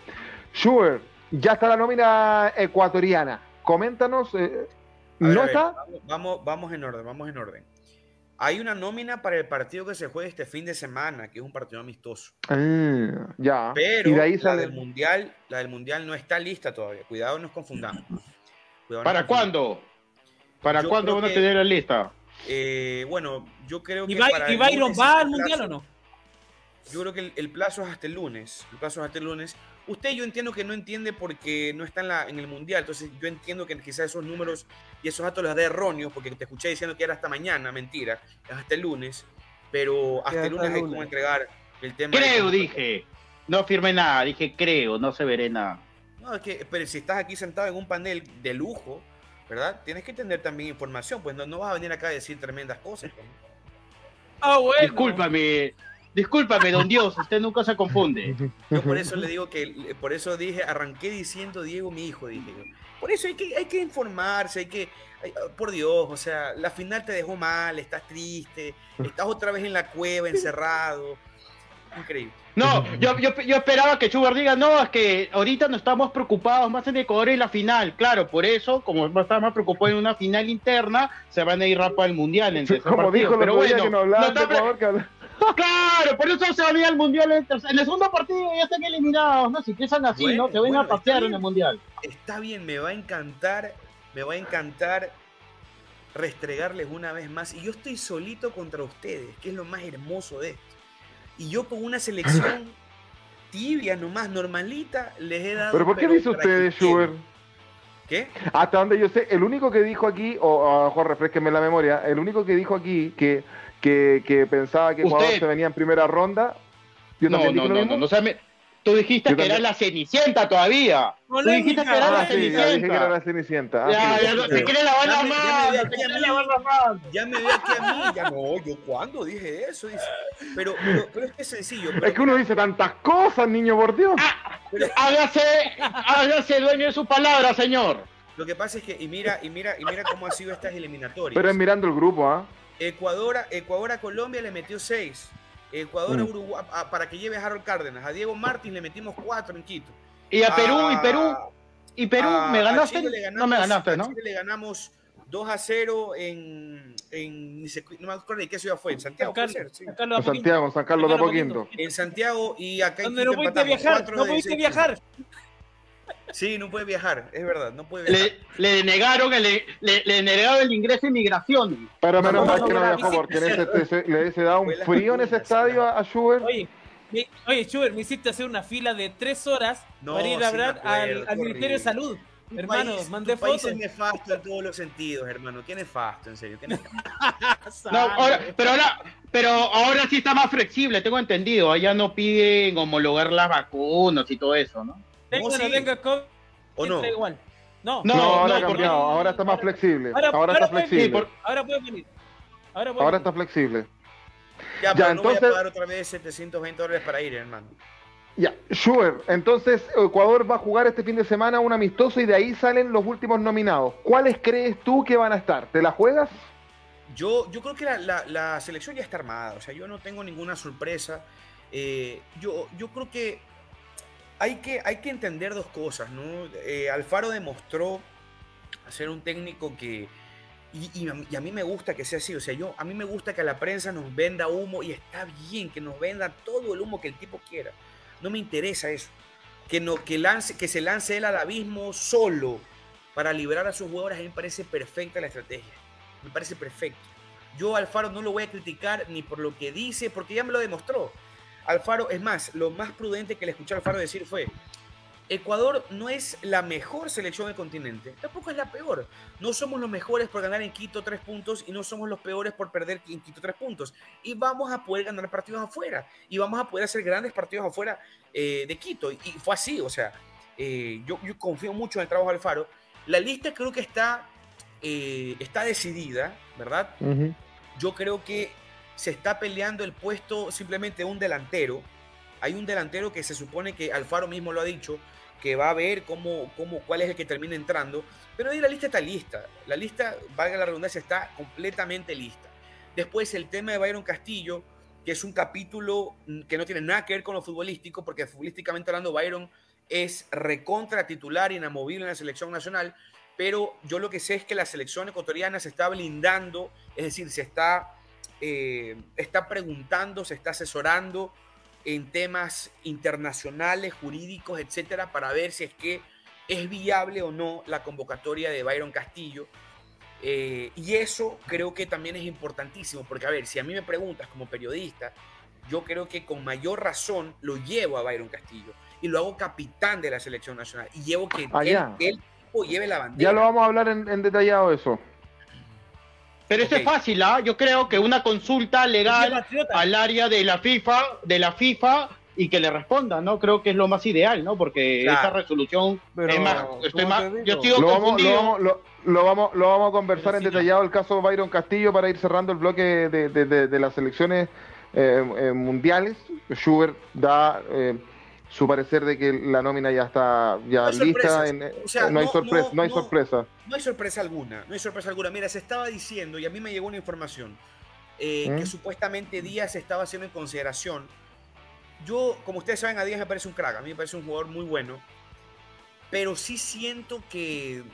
Schubert, ya está la nómina ecuatoriana. Coméntanos, eh, ver, ¿no está? Vamos, vamos, vamos en orden, vamos en orden. Hay una nómina para el partido que se juega este fin de semana, que es un partido amistoso. Ah, ya. Pero y de ahí la del mundial, la del mundial no está lista todavía. Cuidado, nos confundamos. Cuidado, ¿Para nos confundamos. cuándo? ¿Para Yo cuándo van a tener la lista? Eh, bueno, yo creo que ¿Y, para y Byron va al el mundial plazo. o no? Yo creo que el, el plazo es hasta el lunes. El plazo es hasta el lunes. Usted yo entiendo que no entiende porque no está en, la, en el mundial. Entonces yo entiendo que quizás esos números y esos datos los da erróneos porque te escuché diciendo que era hasta mañana. Mentira. Es hasta el lunes. Pero hasta el lunes hay como entregar el tema. Creo, dije. No firmé nada, dije creo, no se veré nada. No, es que, pero si estás aquí sentado en un panel de lujo, ¿verdad? Tienes que tener también información. Pues no, no vas a venir acá a decir tremendas cosas. pues. Ah, bueno. Discúlpame, discúlpame, don Dios, usted nunca se confunde. Yo por eso le digo que, por eso dije, arranqué diciendo Diego, mi hijo, dije yo. Por eso hay que, hay que informarse, hay que, hay- por Dios, o sea, la final te dejó mal, estás triste, estás otra vez en la cueva, encerrado. Increíble. No, yo, yo, yo esperaba que Schubert diga, no, es que ahorita no estamos preocupados más en Ecuador y la final. Claro, por eso, como estamos más preocupados en una final interna, se van a ir rápido al mundial Como partido. dijo el Pero bueno, que no no está Ecuador, Claro, por eso se van a ir al mundial en, tercer- en el segundo partido ya están eliminados, ¿no? Si empiezan así, Bueno, ¿no? Se ven bueno, a pasear en el mundial. Está bien, me va a encantar, me va a encantar restregarles una vez más. Y yo estoy solito contra ustedes, que es lo más hermoso de esto. Y yo con una selección tibia, nomás normalita, les he dado. Pero ¿por qué dice para usted, que Schubert? ¿Qué? Hasta donde yo sé, el único que dijo aquí, o a lo mejor refresquenme la memoria, el único que dijo aquí que, que, que pensaba que Ecuador Usted. se venía en primera ronda. Yo No, también no, dije lo no, mismo. no, no, o sea, me- Tú dijiste Yo que era la Cenicienta todavía. Tú dijiste que era la Ah, sí, ya dije que era Cenicienta. la Cenicienta. Ah, Ya, sí, ya, se quiere lavar las manos, se aquí a quiere mí. lavar las manos. Ya me ve aquí a mí, ya no, yo cuándo dije eso, dice. Pero, pero, pero es que es sencillo. pero Es que uno dice tantas cosas, niño, por Dios. pero Hágase, hágase dueño de su palabra, señor. lo que pasa es que, y mira, y mira, y mira cómo ha sido estas eliminatorias. Pero es mirando el grupo, ¿ah? Ecuador, a- Ecuador a Colombia le metió seis. Ecuador a Mm. Uruguay, a- para que lleve a Harold Cárdenas. A Diego Martín le metimos cuatro en Quito. Y a Perú, y A- Perú, y Perú, a- ¿me a ganaste? No me ganaste, a ¿no? Chile le ganamos 2 a 0 en, en no me acuerdo de qué ciudad fue, en Santiago. San Carlos, ser, sí. San Carlos. Santiago, San Carlos de Apoquindo. En Santiago y acá en Quito no pudiste viajar, no pudiste viajar. Sí, no puede viajar, es verdad, no puede viajar. Le, le negaron el, le, le negaron el ingreso a inmigración. Pero menos No, mal que no viajó porque en ese, ese- le hubiese dado un frío en ese estadio a, a Schubert. Oye, me- oye, Schubert, me hiciste hacer una fila de tres horas No, para ir a me hablar acuerdo, al, Ministerio de. Salud. Tu Hermano, país- mandé tu país fotos. es nefasto en todos los sentidos, hermano. Qué nefasto, en serio. qué nefasto. No, ahora, pero ahora, pero ahora sí está más flexible, tengo entendido. Allá no piden homologar las vacunas y todo eso, ¿no? Tenga o No, no sí. tenga COVID, ¿O no? igual. No, No, No, ahora ha porque- cambiado, ahora está más flexible. Ahora- Ahora ahora está puede- flexible. Sí, por- ahora puedes venir. Ahora puedes Ahora venir. está flexible. Ya, pero no entonces- voy a pagar otra vez 720 dólares para ir, hermano. Ya, Schubert, entonces Ecuador va a jugar este fin de semana un amistoso y de ahí salen los últimos nominados. ¿Cuáles crees tú que van a estar? ¿Te la juegas? Yo, yo creo que la, la- la selección ya está armada, o sea, yo no tengo ninguna sorpresa. Eh, yo, yo creo que hay, que hay que entender dos cosas, ¿no? Eh, Alfaro demostró ser un técnico que... Y, a mí- y a mí me gusta que sea así, o sea, yo, a mí me gusta que la prensa nos venda humo y está bien que nos venda todo el humo que el tipo quiera. No me interesa eso. Que, no, que, lance, que se lance él al abismo solo para liberar a sus jugadores, a mí me parece perfecta la estrategia. Me parece perfecto. Yo Alfaro no lo voy a criticar ni por lo que dice, porque ya me lo demostró. Alfaro, es más, lo más prudente que le escuché a Alfaro decir fue, Ecuador no es la mejor selección del continente, tampoco es la peor. No somos los mejores por ganar en Quito tres puntos y no somos los peores por perder en Quito tres puntos. Y vamos a poder ganar partidos afuera y vamos a poder hacer grandes partidos afuera eh, de Quito. Y, fue así, o sea, eh, yo, confío mucho en el trabajo de Alfaro. La lista creo que está, eh, está decidida, ¿verdad? Yo creo que se está peleando el puesto simplemente un delantero. Hay un delantero que se supone que Alfaro mismo lo ha dicho, que va a ver cómo, cómo, cuál es el que termina entrando. Pero ahí la lista está lista. La lista, valga la redundancia, está completamente lista. Después el tema de Byron Castillo, que es un capítulo que no tiene nada que ver con lo futbolístico, porque futbolísticamente hablando Byron es recontra titular, inamovible en la selección nacional, pero yo lo que sé es que la selección ecuatoriana se está blindando, es decir, se está, eh, está preguntando, se está asesorando en temas internacionales, jurídicos, etcétera, para ver si es que es viable o no la convocatoria de Byron Castillo. Eh, y eso creo que también es importantísimo, porque a ver, si a mí me preguntas como periodista, yo creo que con mayor razón lo llevo a Byron Castillo y lo hago capitán de la selección nacional y llevo que ah, él, lleve la bandera. Ya lo vamos a hablar en, en detallado eso. Pero eso es fácil, ¿ah? Yo creo que una consulta legal al área de la FIFA, de la FIFA y que le responda, ¿no? Creo que es lo más ideal, ¿no? Porque esa resolución es más, estoy más yo estoy lo vamos, lo vamos, lo, vamos, a conversar en detallado el caso Byron Castillo para ir cerrando el bloque de, de, de, las elecciones eh, eh, mundiales. Schubert da eh, su parecer de que la nómina ya está ya lista. no, hay sorpresa, no, hay sorpresa. No hay sorpresa alguna, no hay sorpresa alguna. Mira, se estaba diciendo, y a mí me llegó una información, eh, que ¿Mm? supuestamente Díaz estaba haciendo en consideración. Yo, como ustedes saben, a Díaz me parece un crack, a mí me parece un jugador muy bueno, pero sí siento que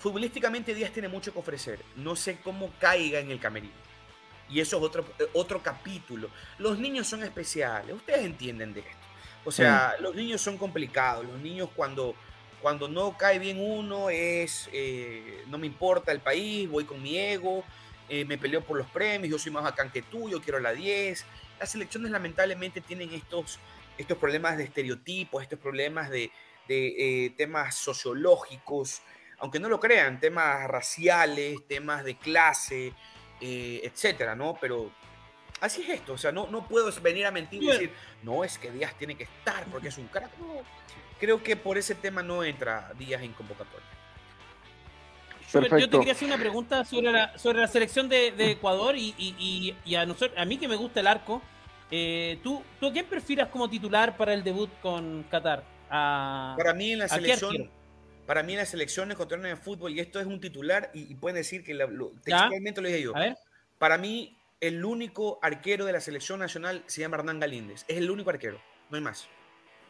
futbolísticamente Díaz tiene mucho que ofrecer. No sé cómo caiga en el camerino. Y eso es otro, otro capítulo. Los niños son especiales, ustedes entienden de esto. O sea, los niños son complicados. Los niños cuando, cuando no cae bien uno es, eh, no me importa el país, voy con mi ego, eh, me peleo por los premios, yo soy más bacán que tú, yo quiero la 10. Las elecciones lamentablemente tienen estos, estos problemas de estereotipos, estos problemas de, de eh, temas sociológicos, aunque no lo crean, temas raciales, temas de clase, etcétera, ¿no? Pero Así es esto, o sea, no, no puedo venir a mentir y decir, no, es que Díaz tiene que estar porque es un crack. No, creo que por ese tema no entra Díaz en convocatoria. Yo te quería hacer una pregunta sobre la, sobre la selección de, Ecuador y, a, nosotros, a mí que me gusta el arco. Eh, ¿tú, ¿Tú a quién prefieras como titular para el debut con Qatar? para mí en la selección, para mí en la selección ecuatoriana de fútbol, y esto es un titular, y, pueden decir que lo, textualmente lo dije yo. Para mí, el único arquero de la selección nacional se llama Hernán Galíndez. Es el único arquero, no hay más.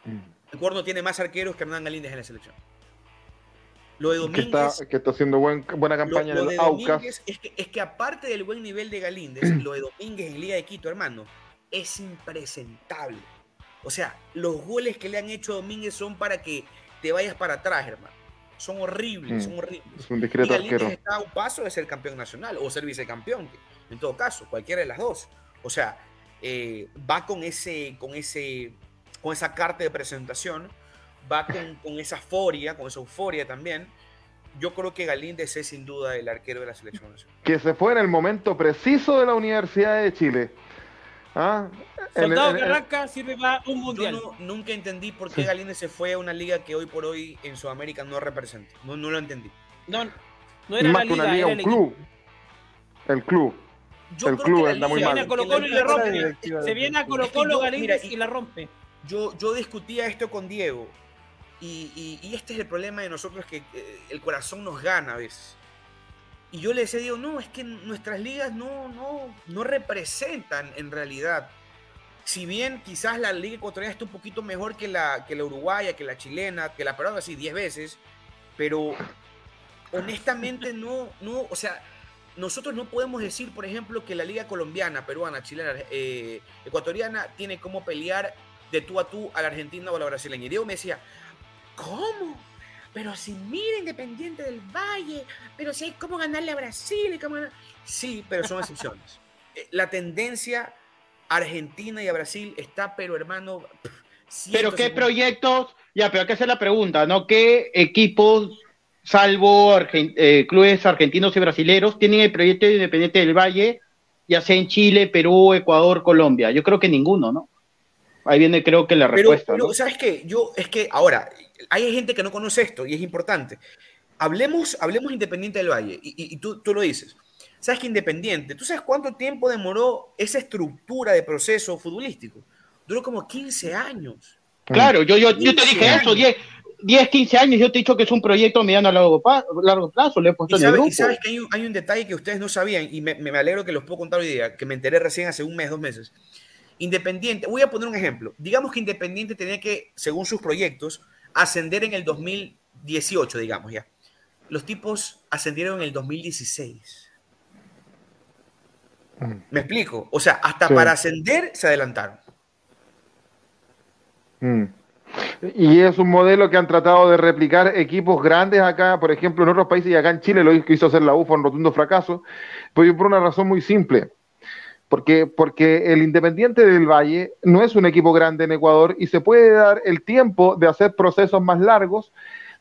Mm. El no tiene más arqueros que Hernán Galíndez en la selección. Lo de Domínguez. Que está, haciendo buena campaña en el Aucas. Es que, es que aparte del buen nivel de Galíndez, lo de Domínguez en Liga de Quito, hermano, es impresentable. O sea, los goles que le han hecho a Domínguez son para que te vayas para atrás, hermano. Son horribles, mm. son horribles. Es un discreto y arquero. está a un paso de ser campeón nacional o ser vicecampeón en todo caso, cualquiera de las dos. O sea, eh, va con, ese, con, ese, con esa carta de presentación, va con, esa euforia, con esa euforia también. Yo creo que Galíndez es sin duda el arquero de la selección nacional. Que se fue en el momento preciso de la Universidad de Chile. ¿Ah? Soldado que arranca sirve para un mundial. Yo nunca entendí por qué Galíndez se fue a una liga que hoy por hoy en Sudamérica no representa. No, no lo entendí. No, no era la liga, era un club. El club el club anda muy mal. Se viene a Colo Colo Galíndez y, la rompe. Yo, yo discutía esto con Diego. Y, y, este es el problema de nosotros, que eh, el corazón nos gana a veces. Y yo le decía, digo, no, es que nuestras ligas no, no, no representan en realidad. Si bien quizás la liga ecuatoriana está un poquito mejor que la, que la uruguaya, que la chilena, que la peruana, así 10 veces, pero honestamente no, no, o sea, nosotros no podemos decir, por ejemplo, que la liga colombiana, peruana, chilena, eh, ecuatoriana tiene como pelear de tú a tú a la argentina o a la brasileña. Y Diego me decía, ¿cómo? Pero si mira Independiente del Valle, pero si hay cómo ganarle a Brasil. Y cómo Sí, pero son excepciones. Eh, la tendencia Argentina y a Brasil está, pero hermano. Pero qué proyectos, ya, pero hay que hacer la pregunta, ¿no? ¿Qué equipos, salvo eh, clubes argentinos y brasileños, tienen el proyecto de Independiente del Valle, ya sea en Chile, Perú, Ecuador, Colombia? Yo creo que ninguno, ¿no? Ahí viene, creo que la respuesta. Pero, ¿sabes qué? Yo, es que ahora, hay gente que no conoce esto y es importante. Hablemos, hablemos Independiente del Valle, y, tú, tú, lo dices. ¿Sabes que Independiente? ¿Tú sabes cuánto tiempo demoró esa estructura de proceso futbolístico? Duró como 15 años. Claro, yo, yo, yo te dije eso, 10, 10, 15 años, yo te he dicho que es un proyecto mediano a largo, largo plazo, le he puesto y sabes, Y sabes que hay un, hay un, detalle que ustedes no sabían, y me, me, alegro que los puedo contar hoy día, que me enteré recién hace un mes, dos meses. Independiente, voy a poner un ejemplo. Digamos que Independiente tenía que, según sus proyectos, ascender en el 2018, digamos ya. Los tipos ascendieron en el 2016. Mm. ¿Me explico? O sea, hasta para ascender se adelantaron. Mm. Y es un modelo que han tratado de replicar equipos grandes acá, por ejemplo, en otros países y acá en Chile lo quiso hacer la UFA un rotundo fracaso, pues por una razón muy simple. Porque, porque el Independiente del Valle no es un equipo grande en Ecuador y se puede dar el tiempo de hacer procesos más largos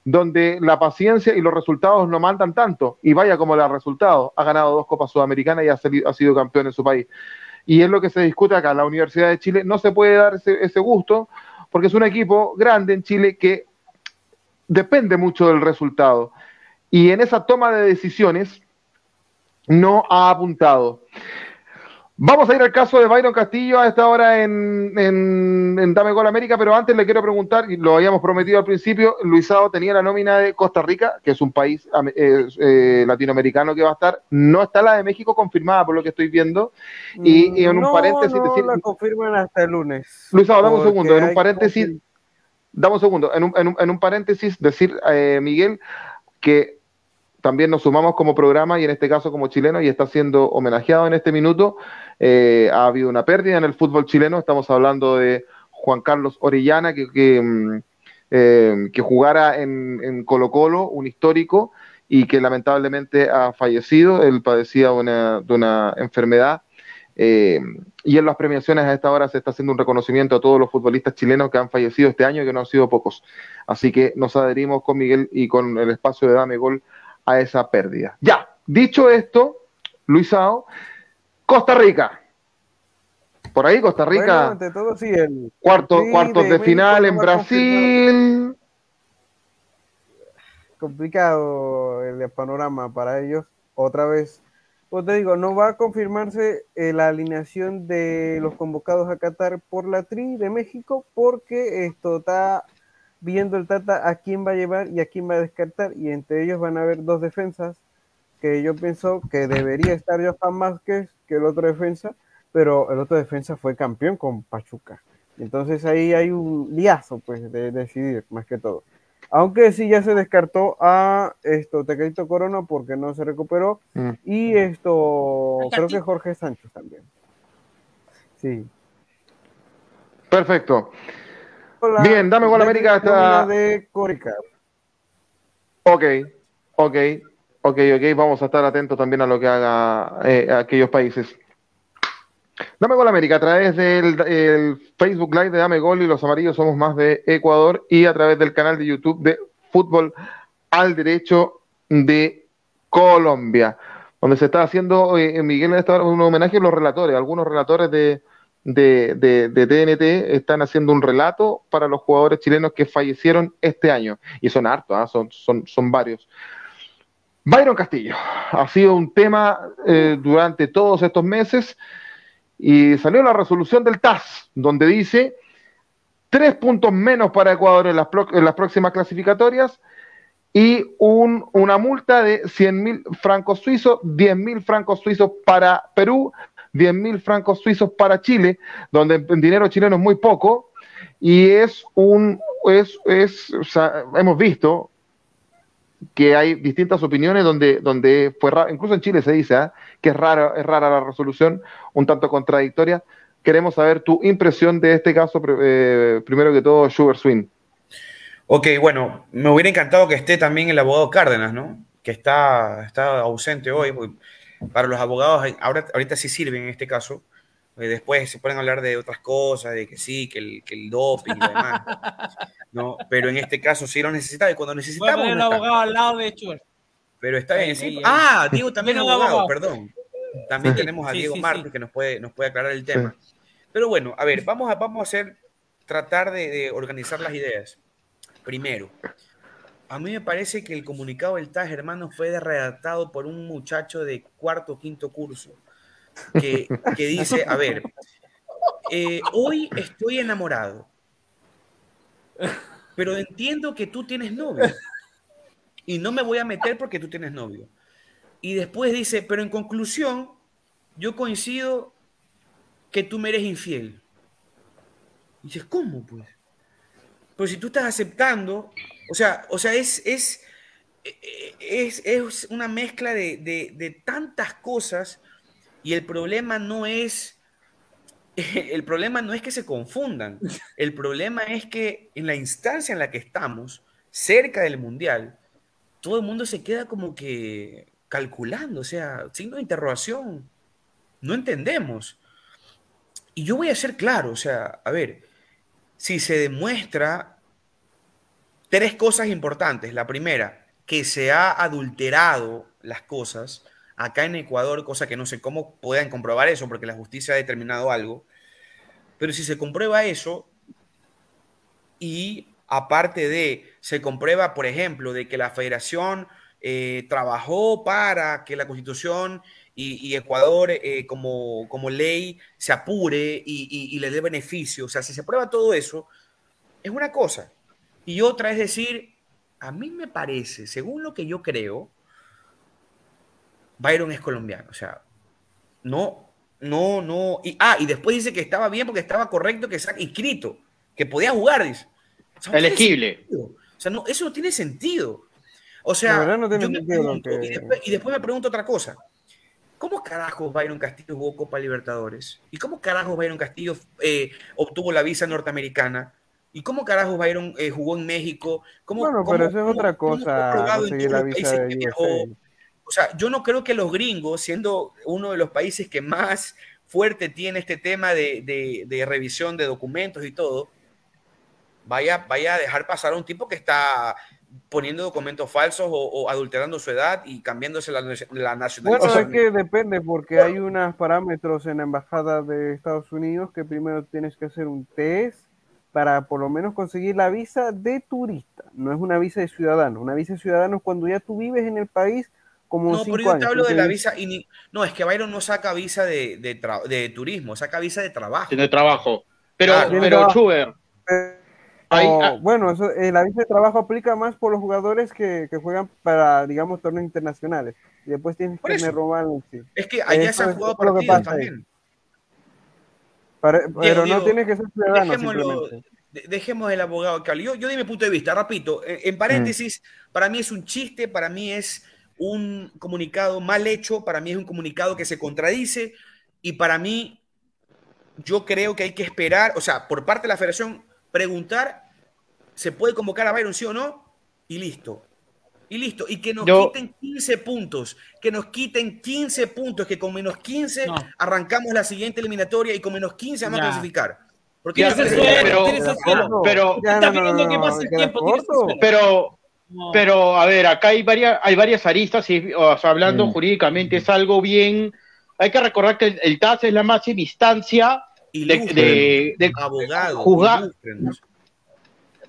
donde la paciencia y los resultados no mandan tanto. Y vaya como le ha resultado. Ha ganado dos Copas Sudamericanas y ha, ha, sido campeón en su país. Y es lo que se discute acá. La Universidad de Chile no se puede dar ese, ese gusto porque es un equipo grande en Chile que depende mucho del resultado. Y en esa toma de decisiones no ha apuntado. Vamos a ir al caso de Byron Castillo a esta hora en, en, Dame Gol América, pero antes le quiero preguntar, y lo habíamos prometido al principio, Luisado tenía la nómina de Costa Rica, que es un país eh, eh, latinoamericano que va a estar, no está la de México confirmada por lo que estoy viendo, y, en un paréntesis... No la confirman hasta el lunes. Luisado, dame un segundo, en un paréntesis... Dame un segundo, en un, en un, en un paréntesis decir, eh, Miguel, que también nos sumamos como programa y en este caso como chileno y está siendo homenajeado en este minuto. Eh, ha habido una pérdida en el fútbol chileno, estamos hablando de Juan Carlos Orellana que, que, mm, eh, jugara en, Colo Colo, un histórico, y que lamentablemente ha fallecido, él padecía de una, enfermedad. Eh, y en las premiaciones a esta hora se está haciendo un reconocimiento a todos los futbolistas chilenos que han fallecido este año, que no han sido pocos. Así que nos adherimos con Miguel y con el espacio de Dame Gol a esa pérdida. Ya, dicho esto, Luisao, Costa Rica. Por ahí Costa Rica. todo, sí, el... Cuarto, cuartos de, final en Brasil. Complicado el panorama para ellos. Otra vez, pues te digo, no va a confirmarse eh, la alineación de los convocados a Qatar por la TRI de México porque esto está viendo el Tata a quién va a llevar y a quién va a descartar, y entre ellos van a haber dos defensas que yo pienso que debería estar Johan Márquez que el otro defensa, pero el otro defensa fue campeón con Pachuca. Entonces ahí hay un liazo pues de decidir más que todo. Aunque sí ya se descartó a esto Tecadito Corona porque no se recuperó mm. y esto creo que Jorge Sánchez también. Sí. Perfecto. Bien, dame gol América hasta. De ok, ok, ok, ok. Vamos a estar atentos también a lo que haga eh, aquellos países. Dame Gol América a través del Facebook Live de Dame Gol y los amarillos somos más de Ecuador y a través del canal de YouTube de Fútbol al Derecho de Colombia, donde se está haciendo, eh, Miguel, un homenaje a los relatores, algunos relatores de, de, TNT están haciendo un relato para los jugadores chilenos que fallecieron este año. Y son hartos, ¿ah? son, son, son varios. Byron Castillo ha sido un tema eh, durante todos estos meses y salió la resolución del TAS, donde dice tres puntos menos para Ecuador en las, en las próximas clasificatorias y un, una multa de 100 mil francos suizos, 10 mil francos suizos para Perú, 10 mil francos suizos para Chile, donde en dinero chileno es muy poco, y es un, es, es hemos visto que hay distintas opiniones donde, donde fue raro, incluso en Chile se dice ¿ah? que es rara, es rara la resolución, un tanto contradictoria. Queremos saber tu impresión de este caso, eh, primero que todo, Sugar Swing. Ok, bueno, me hubiera encantado que esté también el abogado Cárdenas, ¿no? Que está, está ausente hoy para los abogados, ahora, ahorita sí sirven en este caso, Eh, Después se a hablar de otras cosas, de que sí, que el, que el doping y demás. ¿no? Pero en este caso sí lo necesitaba y cuando necesitamos. poner el abogado al lado de Schubert. Pero está bien, Ahí, sí. ahí. Ah, Diego también es abogado, abogado. perdón. También Sí. tenemos a Sí, Diego sí, Martes sí. que nos puede, nos puede aclarar el tema. Pero bueno, a ver, vamos a, vamos a hacer, tratar de, de organizar las ideas. Primero, a mí me parece que el comunicado del TAS, hermano, fue redactado por un muchacho de cuarto o quinto curso que, dice, a ver, eh, hoy estoy enamorado, pero entiendo que tú tienes novio y no me voy a meter porque tú tienes novio. Y después dice, pero en conclusión, yo coincido que tú me eres infiel. Y dices, ¿cómo pues? Pues si tú estás aceptando, o sea, o sea es, es, es, es una mezcla de, de- de tantas cosas y el problema no es, el problema no es que se confundan, el problema es que en la instancia en la que estamos, cerca del mundial, todo el mundo se queda como que calculando, o sea, signo de interrogación. No entendemos. Y yo voy a ser claro, o sea, a ver, si se demuestra tres cosas importantes. La primera, que se ha adulterado las cosas acá en Ecuador, cosa que no sé cómo puedan comprobar eso, porque la justicia ha determinado algo. Pero si se comprueba eso, y aparte de, se comprueba, por ejemplo, de que la federación eh, trabajó para que la constitución y, y Ecuador eh, como, como ley se apure y, y- y le dé beneficio, o sea, si se prueba todo eso, es una cosa. Y otra es decir, a mí me parece, según lo que yo creo, Byron es colombiano, o sea, no, no, no. Y, ah, y después dice que estaba bien porque estaba correcto que está inscrito, que podía jugar, dice. O sea, no tiene Elegible. sentido. O sea, no, eso no tiene sentido. O sea, no tiene yo me pregunto, que- y, después, y después me pregunto otra cosa. ¿Cómo carajos Byron Castillo jugó Copa Libertadores? ¿Y cómo carajos Byron Castillo eh, obtuvo la visa norteamericana? ¿Y cómo carajos Byron eh, jugó en México? ¿Cómo, Bueno, cómo- pero eso es otra cosa, conseguir la visa de viajó? O sea, yo no creo que los gringos, siendo uno de los países que más fuerte tiene este tema de, de- de revisión de documentos y todo, vaya, vaya a dejar pasar a un tipo que está poniendo documentos falsos o, o adulterando su edad y cambiándose la, la nacionalidad. Bueno, es que depende porque hay unos parámetros en la embajada de Estados Unidos que primero tienes que hacer un test para por lo menos conseguir la visa de turista. No es una visa de ciudadano. Una visa de ciudadano es cuando ya tú vives en el país como No, cinco pero yo años. te hablo de la visa. y ni- no, es que Byron no saca visa de, de tra- de turismo, saca visa de trabajo. Tiene trabajo. Pero, Claro. pero Schubert, o, ah, bueno, eso, la visa de trabajo aplica más por los jugadores que, que juegan para, digamos, torneos internacionales. Y después tienes que romano, sí. Es que allá se han jugado partidos también. Para- pero no Diego, tienes que ser ciudadano simplemente. de- dejemos el abogado que. Yo, yo di mi punto de vista, repito, en, en paréntesis, para mí es un chiste, para mí es un comunicado mal hecho, para mí es un comunicado que se contradice y para mí yo creo que hay que esperar, o sea, por parte de la federación, preguntar, ¿se puede convocar a Byron sí o no? Y listo. Y listo. Y que nos Yo- quiten 15 puntos, que nos quiten 15 puntos, que con menos 15 No. arrancamos la siguiente eliminatoria y con menos 15 vamos a clasificar. Porque Ya, ser que- pero- pero- Está que el tiempo, pero, a ver, acá hay varias, hay varias aristas, y, o sea, hablando Mm. jurídicamente es algo bien. Hay que recordar que el, el TAS es la máxima instancia de, de- de- abogado.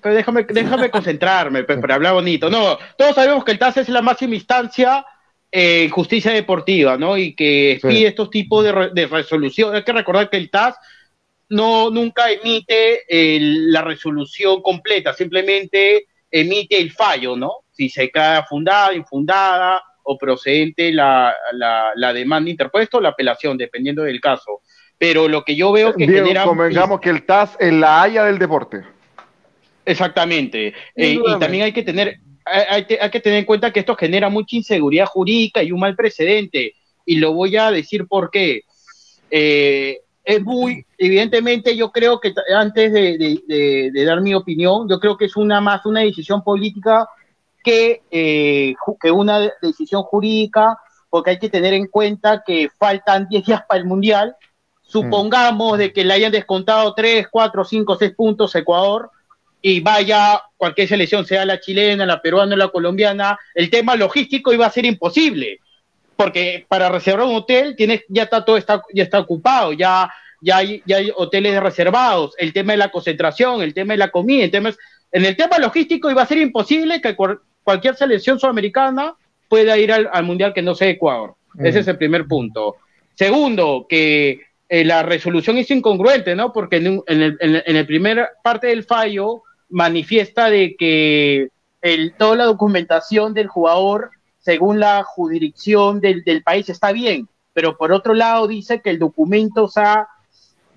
Pero déjame, déjame concentrarme, pues, para hablar bonito. No, todos sabemos que el TAS es la máxima instancia en justicia deportiva, ¿no? Y que Sí. pide estos tipos de, re- de resolución. Hay que recordar que el TAS no nunca emite el- la resolución completa, simplemente emite el fallo, ¿no? Si se queda fundada, infundada o procedente la, la, la demanda interpuesta o la apelación, dependiendo del caso. Pero lo que yo veo que Diego, genera... convengamos que el TAS es la haya del deporte. Exactamente. Eh, y también hay que tener hay, hay que- tener en cuenta que esto genera mucha inseguridad jurídica y un mal precedente. Y lo voy a decir por qué. Eh, es muy, evidentemente, yo creo que antes de, de- de- de dar mi opinión, yo creo que es una más una decisión política que, eh, que una de- decisión jurídica, porque hay que tener en cuenta que faltan 10 días para el Mundial, supongamos de que le hayan descontado 3, 4, 5, 6 puntos a Ecuador y vaya cualquier selección, sea la chilena, la peruana, la colombiana, el tema logístico iba a ser imposible, porque para reservar un hotel tienes, ya está todo está, ya está ocupado, ya, ya, hay, ya hay hoteles reservados, el tema de la concentración, el tema de la comida, el tema en el tema logístico iba a ser imposible que cualquier selección sudamericana pueda ir al, Mundial que no sea Ecuador. Ese es el primer punto. Segundo, que eh, la resolución es incongruente, ¿no? Porque en, el, en, el, primer parte del fallo manifiesta de que el, toda la documentación del jugador, según la jurisdicción del, del, país, está bien, pero por otro lado dice que el documento se ha,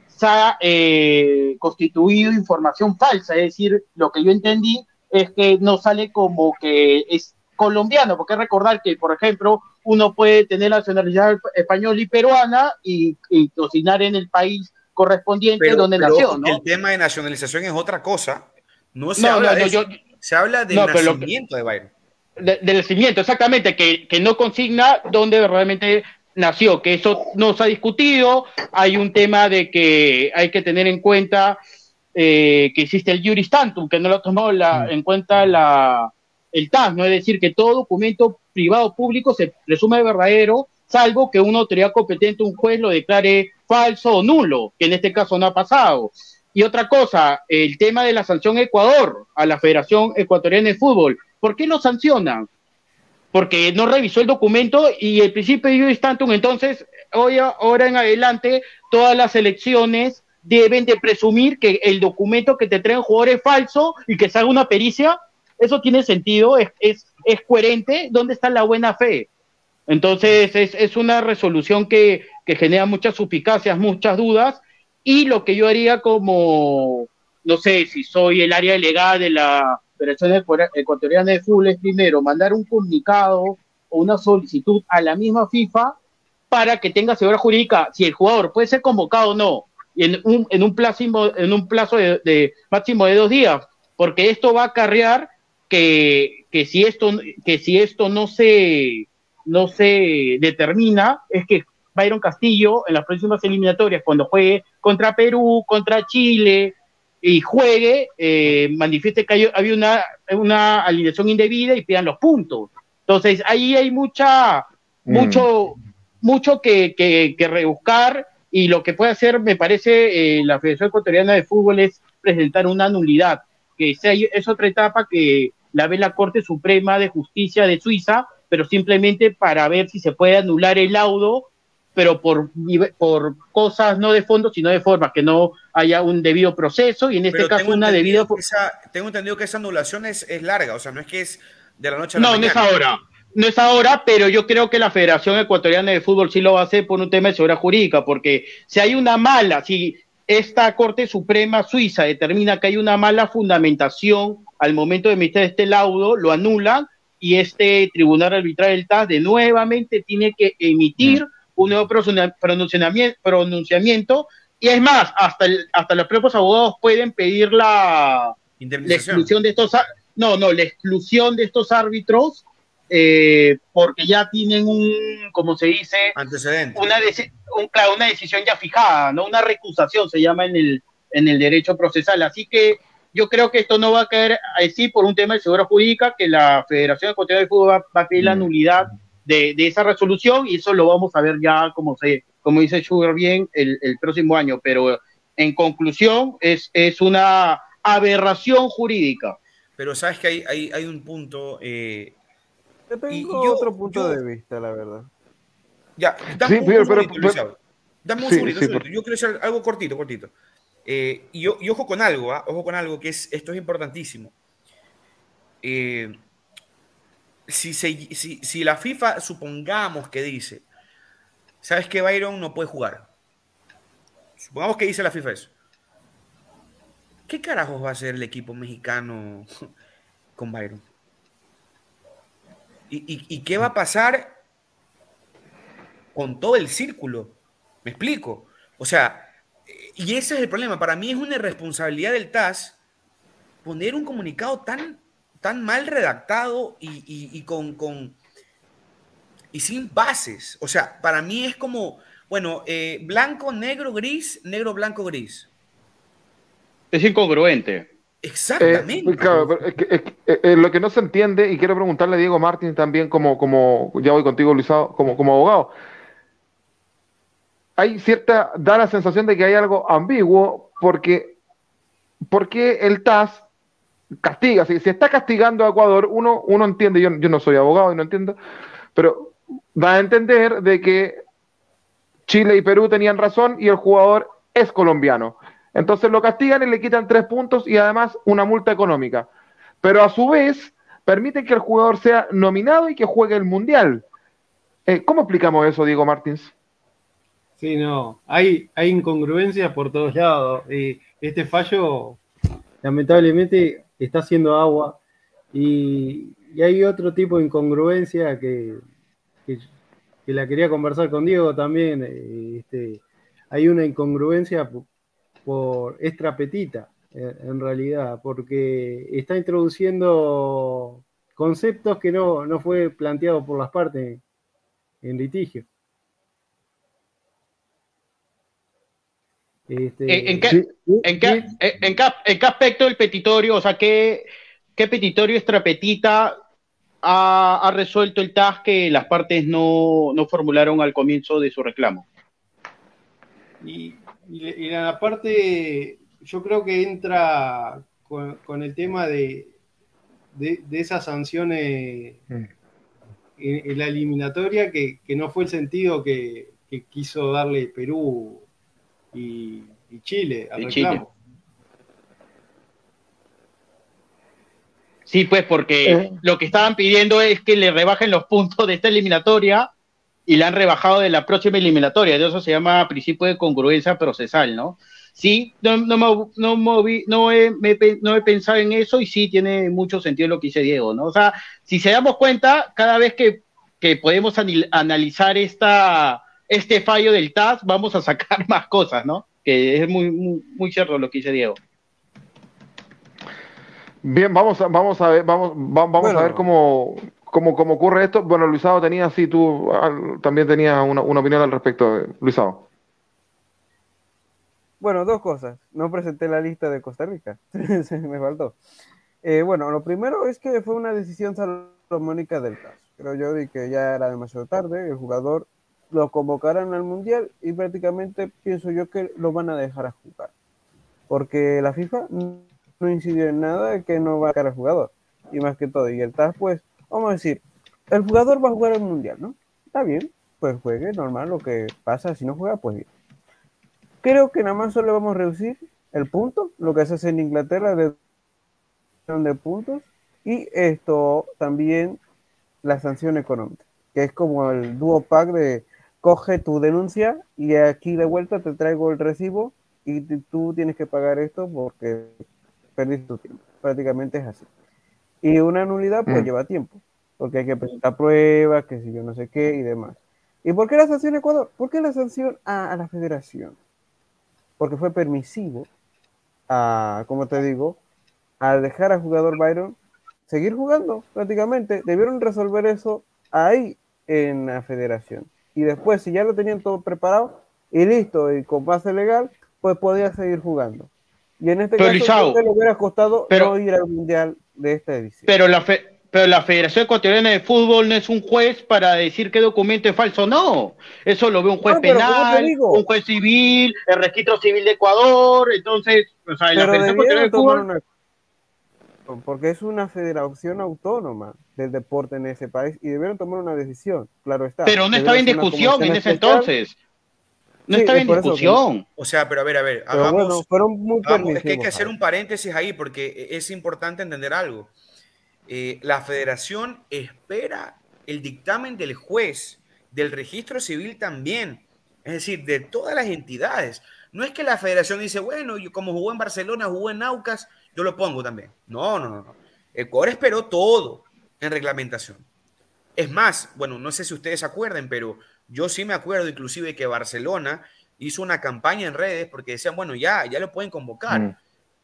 se ha eh, constituido información falsa, es decir, lo que yo entendí es que no sale como que es colombiano, porque recordar que, por ejemplo, uno puede tener nacionalidad española y peruana y, cocinar en el país correspondiente donde nació, ¿no? El tema de nacionalización es otra cosa. No se habla de se habla del nacimiento de Byron. del nacimiento, exactamente, que, que no consigna dónde realmente nació, que eso no se ha discutido, hay un tema de que hay que tener en cuenta eh, que existe el juris tantum, que no lo ha tomado la, mm. en cuenta la, el TAS, ¿no? Es decir, que todo documento privado público se presume verdadero, salvo que una autoridad competente, un juez, lo declare falso o nulo, que en este caso no ha pasado. Y otra cosa, el tema de la sanción Ecuador a la Federación Ecuatoriana de Fútbol. ¿Por qué no sancionan? Porque no revisó el documento y el principio de Tantum, entonces, hoy, ahora en adelante, todas las elecciones deben de presumir que el documento que te traen jugador es falso y que se haga una pericia eso tiene sentido, es, es, es coherente, ¿dónde está la buena fe? Entonces es, es una resolución que, que, genera muchas suspicacias, muchas dudas, y lo que yo haría como, no sé, si soy el área delegada de la Federación Ecuatoriana de Fútbol, es primero mandar un comunicado o una solicitud a la misma FIFA para que tenga seguridad jurídica si el jugador puede ser convocado o no, y en un, en un plazo, en un plazo de, de máximo de dos días, porque esto va a acarrear que, que, si esto, que si esto no se, no se determina, es que Byron Castillo en las próximas eliminatorias, cuando juegue contra Perú, contra Chile y juegue, eh, manifieste que había una, una alineación indebida y pidan los puntos. Entonces, ahí hay mucha, mm. mucho, mucho que, que, que, rebuscar y lo que puede hacer, me parece, eh, la Federación Ecuatoriana de Fútbol es presentar una nulidad que es otra etapa que la ve la Corte Suprema de Justicia de Suiza, pero simplemente para ver si se puede anular el laudo, pero por, por cosas no de fondo, sino de forma, que no haya un debido proceso y en este caso una debida... tengo entendido que esa anulación es, es, larga, o sea, no es que es de la noche a la no, mañana. No, no es ahora. No es ahora, pero yo creo que la Federación Ecuatoriana de Fútbol sí lo va a hacer por un tema de seguridad jurídica, porque si hay una mala, si esta Corte Suprema Suiza determina que hay una mala fundamentación al momento de emitir este laudo, lo anulan y este Tribunal Arbitral del TAS de nuevamente tiene que emitir mm. un nuevo pronunciamiento, pronunciamiento y es más, hasta, hasta los propios abogados pueden pedir la, la exclusión de estos no, no, la exclusión de estos árbitros eh, porque ya tienen un, como se dice, antecedente. Una, una decisión ya fijada, ¿no? Una recusación se llama en el, en el derecho procesal. Así que yo creo que esto no va a caer así por un tema de seguridad jurídica, que la Federación Ecuatoriana de Fútbol va, a pedir la mm. nulidad de, de, esa resolución y eso lo vamos a ver ya, como, se, como dice Sugar bien, el, el próximo año. Pero en conclusión, es, es una aberración jurídica. Pero sabes que hay, hay, hay un punto eh, yo tengo otro punto de vista, la verdad. Ya, dame un, pero, pero, Dame un segundito, Yo quiero decir algo cortito, cortito. Eh, y, ojo con algo, ¿ah? ojo con algo que es, esto es importantísimo. Eh, si, la FIFA supongamos que dice, ¿sabes que Byron no puede jugar? Supongamos que dice la FIFA eso. ¿Qué carajos va a hacer el equipo mexicano con Byron? ¿Y, qué va a pasar con todo el círculo? ¿Me explico? O sea, y ese es el problema. Para mí es una irresponsabilidad del TAS poner un comunicado tan, tan mal redactado y, con, con, y sin bases. O sea, para mí es como Bueno, eh, blanco, negro, gris, negro, blanco, gris. Es incongruente. Exactamente. Eh, claro, pero es que- es que, eh, eh, lo que no se entiende, y quiero preguntarle a Diego Martín también, como, como ya voy contigo, Luisado, como, como abogado. Hay cierta, da la sensación de que hay algo ambiguo, porque, porque el TAS castiga, si, si está castigando a Ecuador, uno, uno entiende, yo, yo no soy abogado y no entiendo, pero da a entender de que Chile y Perú tenían razón y el jugador es colombiano. Entonces lo castigan y le quitan tres puntos y además una multa económica. Pero a su vez permiten que el jugador sea nominado y que juegue el Mundial. Eh, ¿Cómo explicamos eso, Diego Martins? Sí, no, hay, hay incongruencias por todos lados. Eh, este fallo, lamentablemente, está haciendo agua y, y hay otro tipo de incongruencia que, que- la quería conversar con Diego también. este, hay una incongruencia por, por extra petita, en realidad, porque está introduciendo conceptos que no, no fue planteado por las partes en litigio. Este, Eh, ¿En qué, Sí. en qué- en- en qué- en qué aspecto el petitorio, o sea, qué, qué petitorio extrapetita ha, ha resuelto el TAS que las partes no, no formularon al comienzo de su reclamo? Y, y- y la parte, yo creo que entra con, con el tema de, de, de esas sanciones Mm. en, en la eliminatoria, que, que no fue el sentido que, que quiso darle Perú y, y Chile al Y reclamo. Sí, pues porque Eh. lo que estaban pidiendo es que le rebajen los puntos de esta eliminatoria y la han rebajado de la próxima eliminatoria. De eso se llama principio de congruencia procesal, ¿no? Sí, no, no, me- no, moví- no, he, me no he pensado en eso y sí tiene mucho sentido lo que dice Diego, ¿no? O sea, si se damos cuenta, cada vez que, que podemos analizar esta, este fallo del TAS, vamos a sacar más cosas, ¿no? Que es muy, muy, muy cierto lo que dice Diego. Bien, vamos a, vamos a ver, vamos, va- vamos Bueno. a ver cómo, cómo, cómo ocurre esto. Bueno, Luisado tenía, sí, tú al- también tenías una, una opinión al respecto, eh, Luisado. Bueno, dos cosas. No presenté la lista de Costa Rica. Se me faltó. Eh, bueno, lo primero es que fue una decisión salomónica del caso. Creo yo de que ya era demasiado tarde. El jugador lo convocarán al mundial y prácticamente pienso yo que lo van a dejar a jugar. Porque la FIFA no incidió en nada que no va a sacar al jugador. Y más que todo. Y el TAS, pues, vamos a decir, el jugador va a jugar al mundial, ¿no? Está bien, pues juegue, normal, lo que pasa. Si no juega, pues bien. Creo que nada más solo vamos a reducir el punto, lo que se hace en Inglaterra de de puntos y esto también la sanción económica, que es como el dúo pack de coge tu denuncia y aquí de vuelta te traigo el recibo y tú tienes que pagar esto porque perdiste tu tiempo. Prácticamente es así. Y una nulidad pues Mm. lleva tiempo, porque hay que presentar pruebas, que si yo no sé qué y demás. ¿Y por qué la sanción a Ecuador? ¿Por qué la sanción a, a la federación? Porque fue permisivo a, como te digo, al dejar al jugador Byron seguir jugando prácticamente. Debieron resolver eso ahí en la federación. Y después, si ya lo tenían todo preparado y listo, y con base legal, pues podía seguir jugando. Y en este Pero, caso, que le hubiera costado pero- no ir al mundial de esta edición. Pero la, fe- pero la Federación Ecuatoriana de Fútbol no es un juez para decir qué documento es falso, no. Eso lo ve un juez No, penal, un juez civil, el registro civil de Ecuador. Entonces, o sea, la Federación Ecuatoriana de Fútbol. una porque es una federación autónoma del deporte en ese país y debieron tomar una decisión, claro está. Pero no estaba en discusión en ese entonces. No Sí, estaba es en que- discusión. O sea, pero a ver, a ver, Pero hagamos, bueno, fueron muy hagamos- es que hay que hacer un paréntesis ahí porque es importante entender algo. Eh, la federación espera el dictamen del juez, del registro civil también, es decir, de todas las entidades. No es que la federación dice, bueno, yo como jugó en Barcelona, jugó en Aucas, yo lo pongo también. No, no, no. no. Ecuador esperó todo en reglamentación. Es más, bueno, no sé si ustedes acuerdan, pero yo sí me acuerdo inclusive que Barcelona hizo una campaña en redes porque decían, bueno, ya, ya lo pueden convocar. Mm.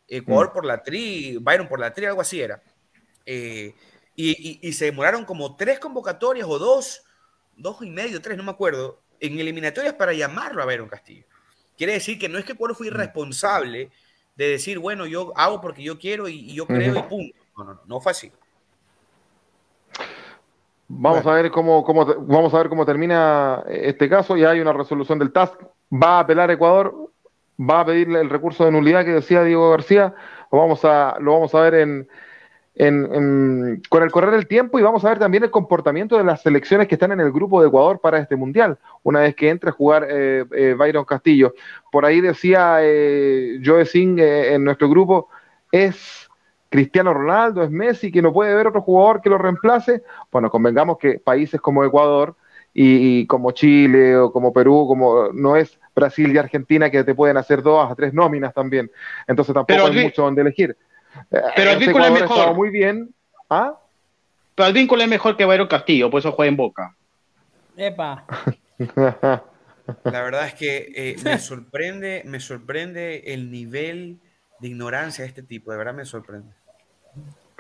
Ecuador por la tri, Byron por la tri, algo así era. Eh, y, y- y se demoraron como tres convocatorias o dos, dos y medio, tres, no me acuerdo, en eliminatorias para llamarlo a Byron Castillo. Quiere decir que no es que Ecuador fue irresponsable de decir, bueno, yo hago porque yo quiero y, yo creo y punto. No, no, no, no fue así. Vamos a ver cómo, cómo, vamos a ver cómo termina este caso. Ya hay una resolución del TASC. Va a apelar Ecuador, va a pedirle el recurso de nulidad que decía Diego García. Lo vamos a, lo vamos a ver en, con el correr del tiempo y vamos a ver también el comportamiento de las selecciones que están en el grupo de Ecuador para este mundial, una vez que entre a jugar eh, eh, Byron Castillo. Por ahí decía eh, Joe Singh eh, en nuestro grupo, es Cristiano Ronaldo, es Messi, que no puede haber otro jugador que lo reemplace. Bueno, convengamos que países como Ecuador y, como Chile o como Perú, como no es Brasil y Argentina que te pueden hacer dos a tres nóminas también. Entonces tampoco hay mucho donde elegir. Pero el vínculo es mejor. Muy bien. ¿Ah? Pero el vínculo es mejor que Bayron Castillo, por eso juega en Boca. Epa. La verdad es que eh, me sorprende, me sorprende el nivel de ignorancia de este tipo, de verdad me sorprende.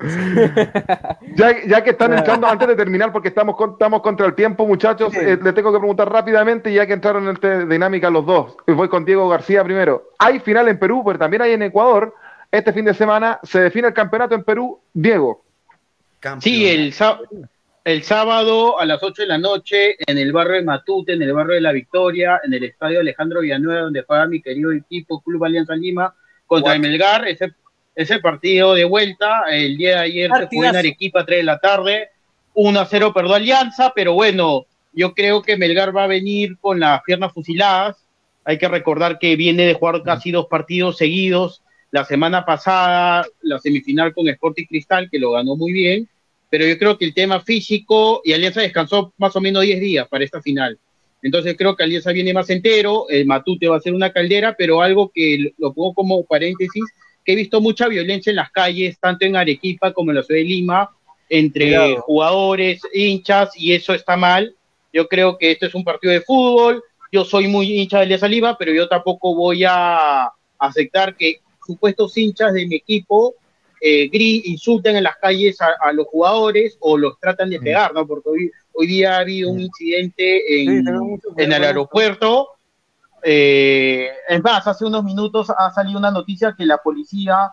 ya, que están entrando, antes de terminar, porque estamos, estamos contra el tiempo, muchachos, eh, le tengo que preguntar rápidamente, ya que entraron en esta dinámica los dos. Voy con Diego García primero. Hay final en Perú, pero también hay en Ecuador. Este fin de semana se define el campeonato en Perú. Diego. Sí, el, el sábado a las 8 de la noche en el barrio de Matute, en el barrio de La Victoria, en el estadio Alejandro Villanueva, donde juega mi querido equipo Club Alianza Lima contra el Melgar. Ese, ese partido de vuelta, el día de ayer se fue en Arequipa a 3 de la tarde. 1 a 0 perdió Alianza, pero bueno, yo creo que Melgar va a venir con las piernas fusiladas. Hay que recordar que viene de jugar casi dos partidos seguidos la semana pasada, la semifinal con Sporting Cristal, que lo ganó muy bien, pero yo creo que el tema físico y Alianza descansó más o menos 10 días para esta final. Entonces creo que Alianza viene más entero, el Matute va a ser una caldera, pero algo que lo pongo como paréntesis, que he visto mucha violencia en las calles, tanto en Arequipa como en la ciudad de Lima, entre jugadores, hinchas, y eso está mal. Yo creo que esto es un partido de fútbol, yo soy muy hincha de Alianza Lima, pero yo tampoco voy a aceptar que supuestos hinchas de mi equipo eh, insulten en las calles a, los jugadores o los tratan de mm. pegar, ¿no? Porque hoy, hoy día ha habido un mm. incidente en, en el aeropuerto. Eh, es más, hace unos minutos ha salido una noticia que la policía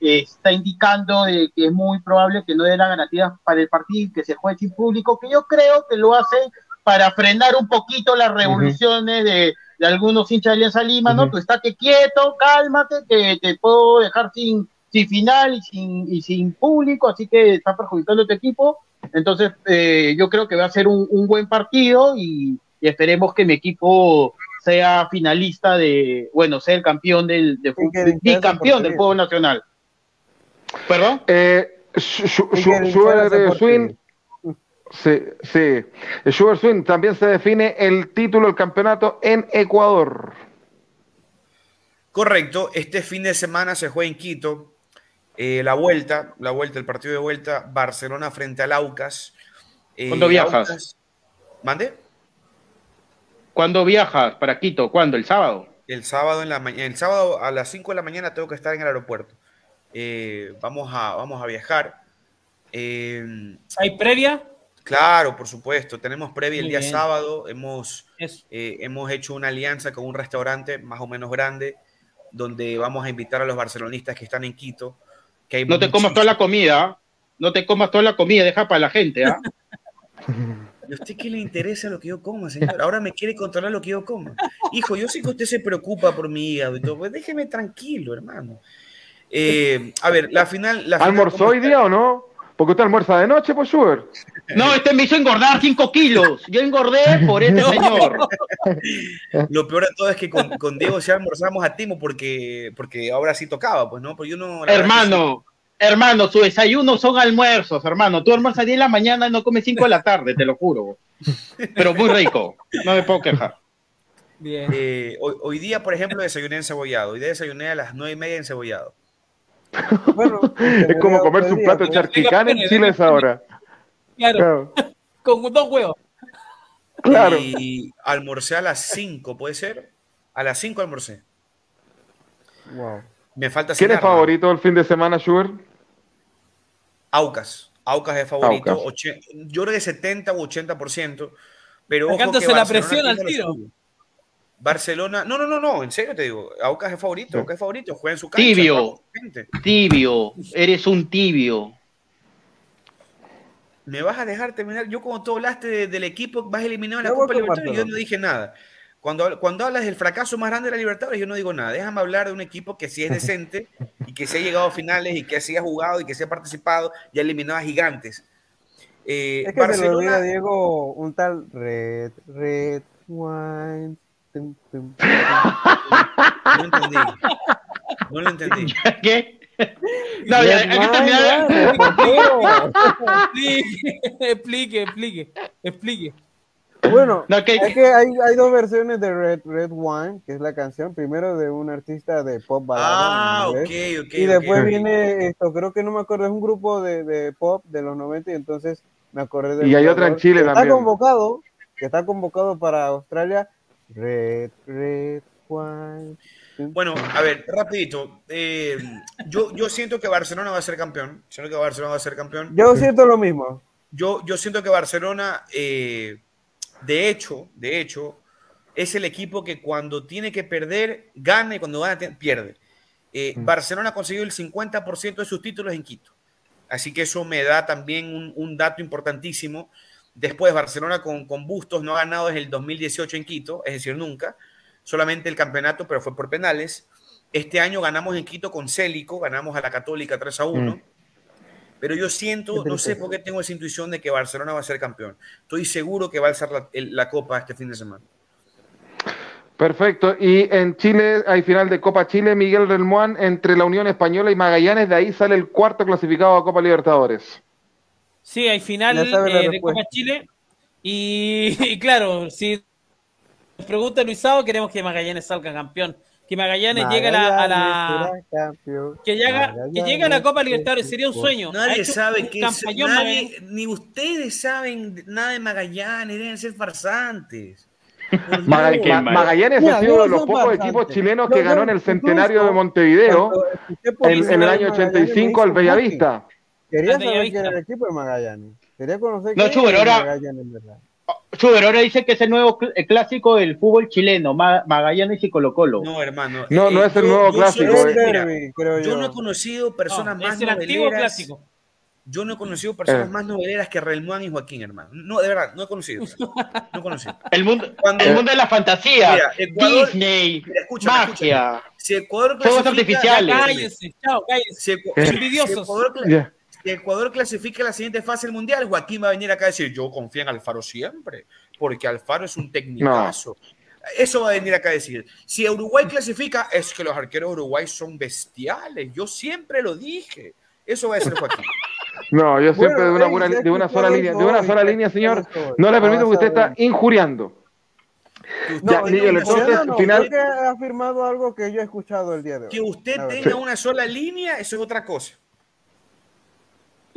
está indicando de que es muy probable que no dé la garantía para el partido que se juegue sin público, que yo creo que lo hacen para frenar un poquito las revoluciones de, de algunos hinchas de Alianza Lima, ¿no? Tú estate quieto, cálmate, que te puedo dejar sin, sin final y sin, y sin público, así que está perjudicando a tu equipo. Entonces, eh, yo creo que va a ser un, un buen partido y, esperemos que mi equipo sea finalista de, bueno, sea el campeón del, de, bicampeón del juego nacional. ¿Perdón? Eh, Swing Sí, sí. El Sugar Swing también se define el título del campeonato en Ecuador. Correcto. Este fin de semana se juega en Quito. Eh, la vuelta, la vuelta, el partido de vuelta, Barcelona frente al Aucas. Eh, ¿Cuándo viajas? ¿Mande? ¿Cuándo viajas para Quito? ¿Cuándo? ¿El sábado? El sábado en la mañana. El sábado a las 5 de la mañana tengo que estar en el aeropuerto. Eh, vamos, a, vamos a viajar. ¿Hay previa? Claro, por supuesto. Tenemos previa el día sábado. Hemos, eh, hemos hecho una alianza con un restaurante más o menos grande donde vamos a invitar a los barcelonistas que están en Quito. Que no te comas toda la comida. No te comas toda la comida, deja para la gente. ¿Y a usted qué le interesa lo que yo coma, señor? Ahora me quiere controlar lo que yo coma. Hijo, yo sé que usted se preocupa por mi hígado y todo. Pues déjeme tranquilo, hermano. Eh, a ver, la final. La ¿Almorzó hoy día o no? Porque usted almuerza de noche, pues, Sugar. No, este me hizo engordar 5 kilos. Yo engordé por este señor. Lo peor de todo es que con, Diego ya almorzamos a Timo porque, porque ahora sí tocaba, pues, ¿no? Pues yo no hermano, hermano, su desayuno son almuerzos, hermano. Tú almuerzas a 10 de la mañana y no comes 5 de la tarde, te lo juro. Pero muy rico. No me puedo quejar. Bien. Eh, hoy, día, por ejemplo, desayuné encebollado. Hoy día desayuné a las 9 y media encebollado. Bueno, es como comerse un plato de charquicán en Chile es ahora. Claro. Con dos huevos. Claro. Y almorcé a las 5, ¿puede ser? A las 5 almorcé. Wow. Me falta ¿Quién es favorito el fin de semana, Sugar? Aucas. Aucas es favorito. Yo creo que 70 u 80%, Pero ojo que Sacándose la Barcelona presión al tiro. Barcelona, no, no, no, no, en serio te digo, Aucas es favorito, Aucas es favorito, juega en su cancha. Tibio. Tibio, eres un tibio. Me vas a dejar terminar. Yo, como tú hablaste de- del equipo más eliminado en la Copa Libertadores, yo Barcelona. no dije nada. Cuando, cuando hablas del fracaso más grande de la Libertadores, yo no digo nada. Déjame hablar de un equipo que sí es decente y que sí ha llegado a finales y que sí ha jugado y que sí ha participado y ha eliminado a gigantes. Eh, Es que se le olvida, Diego, un tal Red, Red Wine. tum, tum, tum, tum. no entendí. No lo entendí. ¿Qué? No, ya, hay que terminar. Explique, explique, explique. Bueno, No, que- es que hay, hay dos versiones de Red, Red Wine, que es la canción. Primero de un artista de pop balada. Ah, ok, ok. Y después viene esto, creo que no me acuerdo, es un grupo de, de pop de los 90 y entonces me acordé de Y hay otra en Chile Está también. convocado, que está convocado para Australia. Red, Red Wine. Bueno, a ver, rapidito. eh, yo, yo siento que Barcelona va a ser campeón. Siento que Barcelona va a ser campeón. Yo siento lo mismo. Yo, yo siento que Barcelona, eh, de hecho, de hecho, es el equipo que cuando tiene que perder, gana y cuando gana, pierde. Eh, Mm. Barcelona ha conseguido el 50% de sus títulos en Quito. Así que eso me da también un, un dato importantísimo. Después, Barcelona con, con Bustos no ha ganado desde el 2018 en Quito, es decir, nunca. Solamente el campeonato, pero fue por penales. Este año ganamos en Quito con Célico, ganamos a la Católica 3 a 1. Mm. Pero yo siento, no sé por qué tengo esa intuición de que Barcelona va a ser campeón. Estoy seguro que va a alzar la, copa este fin de semana. Perfecto. Y en Chile hay final de Copa Chile, Miguel Relmuán entre la Unión Española y Magallanes. De ahí sale el cuarto clasificado a Copa Libertadores. Sí, hay final eh, de. Copa Chile. Y, y claro, si nos pregunta Luisado, queremos que Magallanes salga campeón. Que Magallanes llegue a la, a que, llega, que llegue a la Copa Libertadores. Sería un sueño. Nadie sabe qué es, nadie- ni ustedes saben nada de Magallanes, deben ser farsantes. Magallanes ha sido uno de los pocos bastante. equipos chilenos que ganó en el centenario de Montevideo en, en el año vez Magallanes, 85 me al Bellavista. Quería saber quién era el equipo de Magallanes. Quería conocer No, quién era Magallanes, en verdad. Chuber, ahora dice que es el nuevo cl- el clásico del fútbol chileno, Ma- Magallanes y Colo Colo. No, hermano. No, no es el yo- nuevo yo clásico, eh. mira, creo yo yo. no he conocido personas No, más es el antiguo noveleras. clásico. Yo no he conocido personas Eh. más noveleras que Relmuán y Joaquín, hermano. No, de verdad, no he conocido. No he conocido. El mundo, Cuando- el mundo de la fantasía. Mira, Ecuador- Disney, Mira, escúchame, magia. Si Ecuador Fuegos clasifica, artificiales. Cállense, chao, cállense. Si, Eh. Ecuador, Si Ecuador clasifica a la siguiente fase del mundial, Joaquín va a venir acá a decir: Yo confío en Alfaro siempre, porque Alfaro es un técnicazo. Eso va a venir acá a decir. Si Uruguay clasifica, es que los arqueros de Uruguay son bestiales. Yo siempre lo dije. Eso va a decir Joaquín. No, yo siempre Bueno, de una, buena- de una sola línea, de una sola línea, señor. No le permito porque usted está injuriando. Que usted Ya, entonces, No, no, final- creo que ha afirmado algo que yo he escuchado el día de hoy. que usted tenga una sola línea, eso es otra cosa.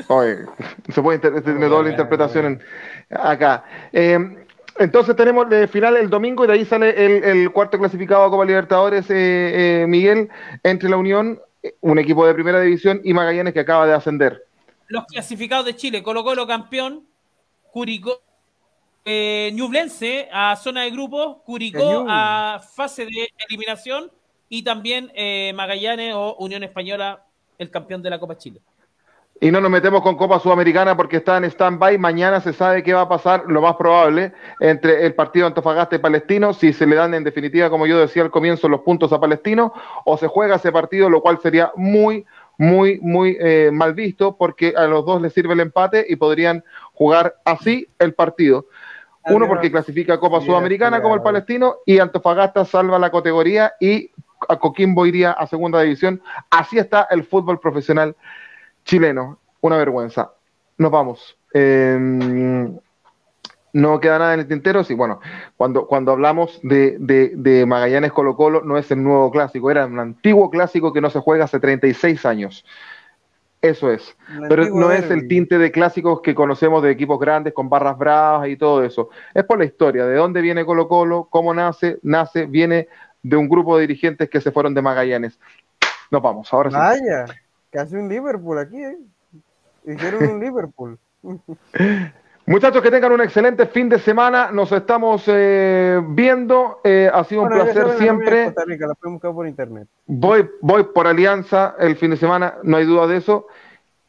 Oye, se puede inter- tiene doble Bueno, interpretación en- acá. Eh, entonces tenemos el final el domingo y de ahí sale el, el cuarto clasificado a Copa Libertadores, eh, eh, Miguel, entre la Unión, eh, un equipo de primera división, y Magallanes que acaba de ascender. Los clasificados de Chile, Colo Colo campeón, Curicó, eh, Ñublense a zona de grupos, Curicó a fase de eliminación y también eh, Magallanes o Unión Española, el campeón de la Copa Chile. Y no nos metemos con Copa Sudamericana porque está en stand-by. Mañana se sabe qué va a pasar, lo más probable, entre el partido Antofagasta y Palestino, si se le dan en definitiva, como yo decía al comienzo, los puntos a Palestino, o se juega ese partido, lo cual sería muy, muy, muy eh, mal visto porque a los dos les sirve el empate y podrían jugar así el partido. Uno porque clasifica a Copa Sudamericana como el. Palestino y Antofagasta salva la categoría y a Coquimbo iría a segunda división. Así está el fútbol profesional chileno. Una vergüenza. Nos vamos. Eh, no queda nada en el tintero. Sí, bueno, cuando, cuando hablamos de, de, de Magallanes Colo Colo, no es el nuevo clásico, era un antiguo clásico que no se juega hace 36 años. Eso es. Pero no es el tinte de clásicos que conocemos de equipos grandes con barras bravas y todo eso. Es por la historia, de dónde viene Colo Colo, cómo nace, nace, viene de un grupo de dirigentes que se fueron de Magallanes. Nos vamos, ahora sí. Casi un Liverpool aquí, ¿eh? Hicieron un Liverpool. Muchachos, que tengan un excelente fin de semana. Nos estamos eh, viendo. Eh, ha sido un Bueno, placer saben, siempre. Rica, la buscar por internet. Voy, voy por Alianza el fin de semana, no hay duda de eso.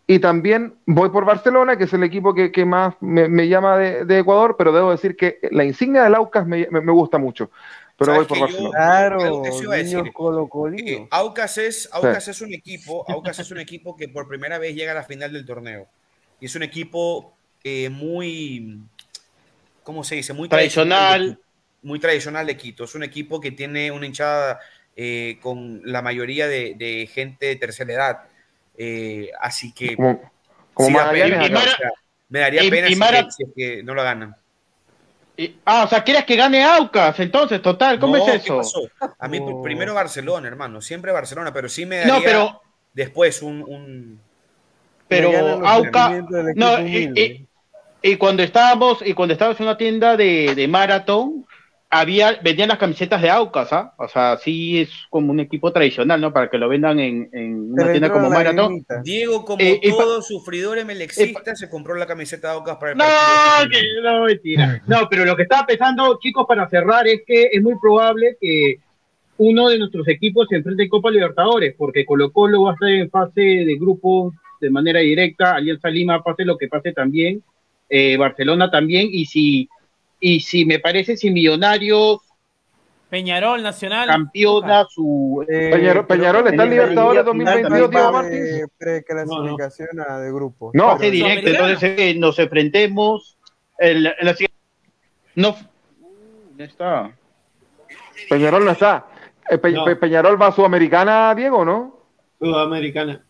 Y también voy por Barcelona, que es el equipo que, que más me, me llama de, de Ecuador, pero debo decir que la insignia del Aucas me, me- me gusta mucho. Pero voy ¿Sabes por que yo- Barcelona. Claro, que sí iba a decir. niños colocolinos. Eh, Aucas es, Aucas es un equipo, Aucas es un equipo que por primera vez llega a la final del torneo. Y es un equipo eh, muy, ¿cómo se dice? Muy Tradicional. de Quito. Muy tradicional de Quito. Es un equipo que tiene una hinchada eh, con la mayoría de, de gente de tercera edad. Eh, así que Como, como sí Y- y sea, me daría y- pena y si, Mara- que, si es que no lo ganan. Ah, o sea, ¿quieres que gane Aucas? Entonces, total, ¿cómo No, es ¿qué eso? pasó? A mí Oh. primero Barcelona, hermano. Siempre Barcelona, pero sí me daría No, pero, después un- un pero Aucas, no, y, y- y cuando estábamos, y cuando estábamos en una tienda de, de maratón, había, vendían las camisetas de Aucas, ¿ah? O sea, sí es como un equipo tradicional, ¿no? Para que lo vendan en, una tienda como Maratón. Diego, como Eh, pa- todo sufridor emelexista, se compró la camiseta de Aucas para el No, que- no, mentira. No, pero lo que estaba pensando, chicos, para cerrar, es que es muy probable que uno de nuestros equipos se enfrente en Copa Libertadores, porque Colo Colo va a estar en fase de grupo de manera directa, Alianza Lima pase lo que pase también, eh, Barcelona también, y si, y si me parece, si Millonarios Peñarol, Nacional. campeona su... Eh, Peñarol- Peñarol está en la Libertadores final 2022, Diego Martins. de Preclasificación a de grupo. No. fase directa, entonces eh, nos enfrentemos en la, en la siguiente... No, ¿dónde está? Peñarol no está. Eh, Pe- No. Pe- Peñarol va a Sudamericana, Diego, ¿no? Sudamericana.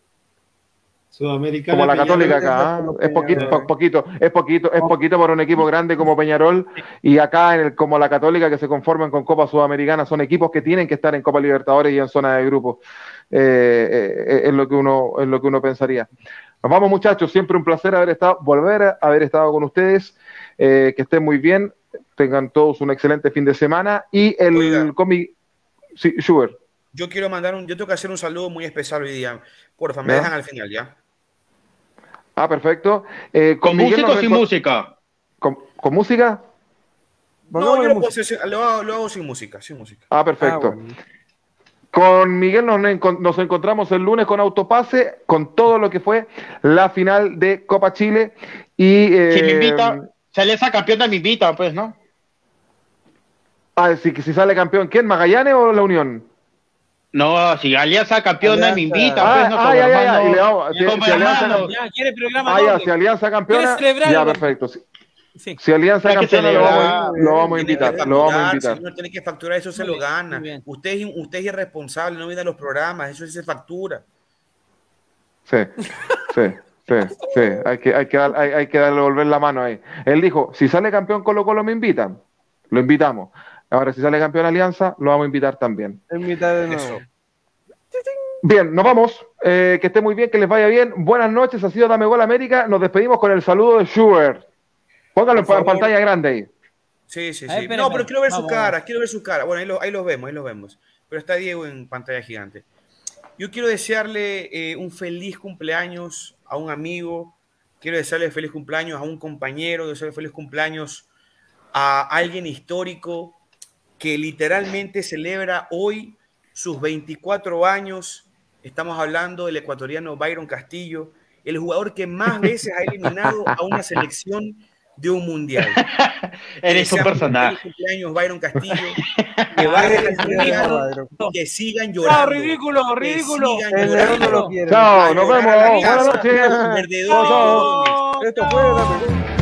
Sudamericana. Como la. Católica acá. Es poquito, po- poquito, es poquito, es poquito para un equipo grande como Peñarol y acá en el, como la Católica que se conforman con Copa Sudamericana son equipos que tienen que estar en Copa Libertadores y en zona de grupos. Eh, eh, es lo que uno, es lo que uno pensaría. Nos vamos muchachos, siempre un placer haber estado, volver a haber estado con ustedes. Eh, que estén muy bien, tengan todos un excelente fin de semana y el cómic, sí, Schubert. Yo quiero mandar un, yo tengo que hacer un saludo muy especial hoy día. Porfa, me Ya. dejan al final, ¿ya? Ah, perfecto. Eh, ¿Con música o sin música? ¿Con, con música? No, yo lo, puedo hacer lo hago, lo hago sin música, sin música. Ah, perfecto. Ah, bueno. Con Miguel nos, nos encontramos el lunes con Autopase, con todo lo que fue la final de Copa Chile. Y, eh, Si me invita, si Alianza campeona me invita, pues, ¿no? ah, si, si sale campeón, ¿quién? ¿Magallanes o la Unión? No, si Alianza campeona me invita, Ah, pues, no, ah, como ya, ya, y le vamos- si- si Alianza- hermano. Ya, quiere programa Ah, ya, si Alianza campeona, ¿Quieres celebrar ya, perfecto. Si, Sí. si Alianza campeona, lo vamos, a- lo vamos invitar. Lo vamos a invitar. señor, tiene que facturar, eso se Muy lo bien, gana. bien. Usted es, usted es irresponsable, no viene a los programas, eso sí se factura. Sí, sí, sí, sí. Hay que, hay que, dar- hay, hay que darle volver la mano ahí. Él dijo, si sale campeón Colo Colo me invitan. Lo invitamos. Ahora, si sale campeón Alianza, lo vamos a invitar también. En mitad de nuevo. Eso. Bien, nos vamos. Eh, que esté muy bien, que les vaya bien. Buenas noches, ha sido Dame Gol América. Nos despedimos con el saludo de Schubert. Póngalo en, pantalla grande ahí. Sí, sí, ver, sí. espera, no, pero espera. quiero ver su Vamos, cara, vamos. quiero ver su cara. Bueno, ahí, lo- ahí los vemos, ahí los vemos. Pero está Diego en pantalla gigante. Yo quiero desearle eh, un feliz cumpleaños a un amigo. Quiero desearle feliz cumpleaños a un compañero. Desearle feliz cumpleaños a alguien histórico que literalmente celebra hoy sus 24 años. Estamos hablando del ecuatoriano Byron Castillo, el jugador que más veces ha eliminado a una selección de un mundial. Eres un personaje. cumpleaños, Byron Castillo. Que vayan al mundial que sigan No, llorando. ridículo, que ridículo. sigan El llorando. león no lo quiere. Chao, A nos vemos. Buenas noches. Esto fue.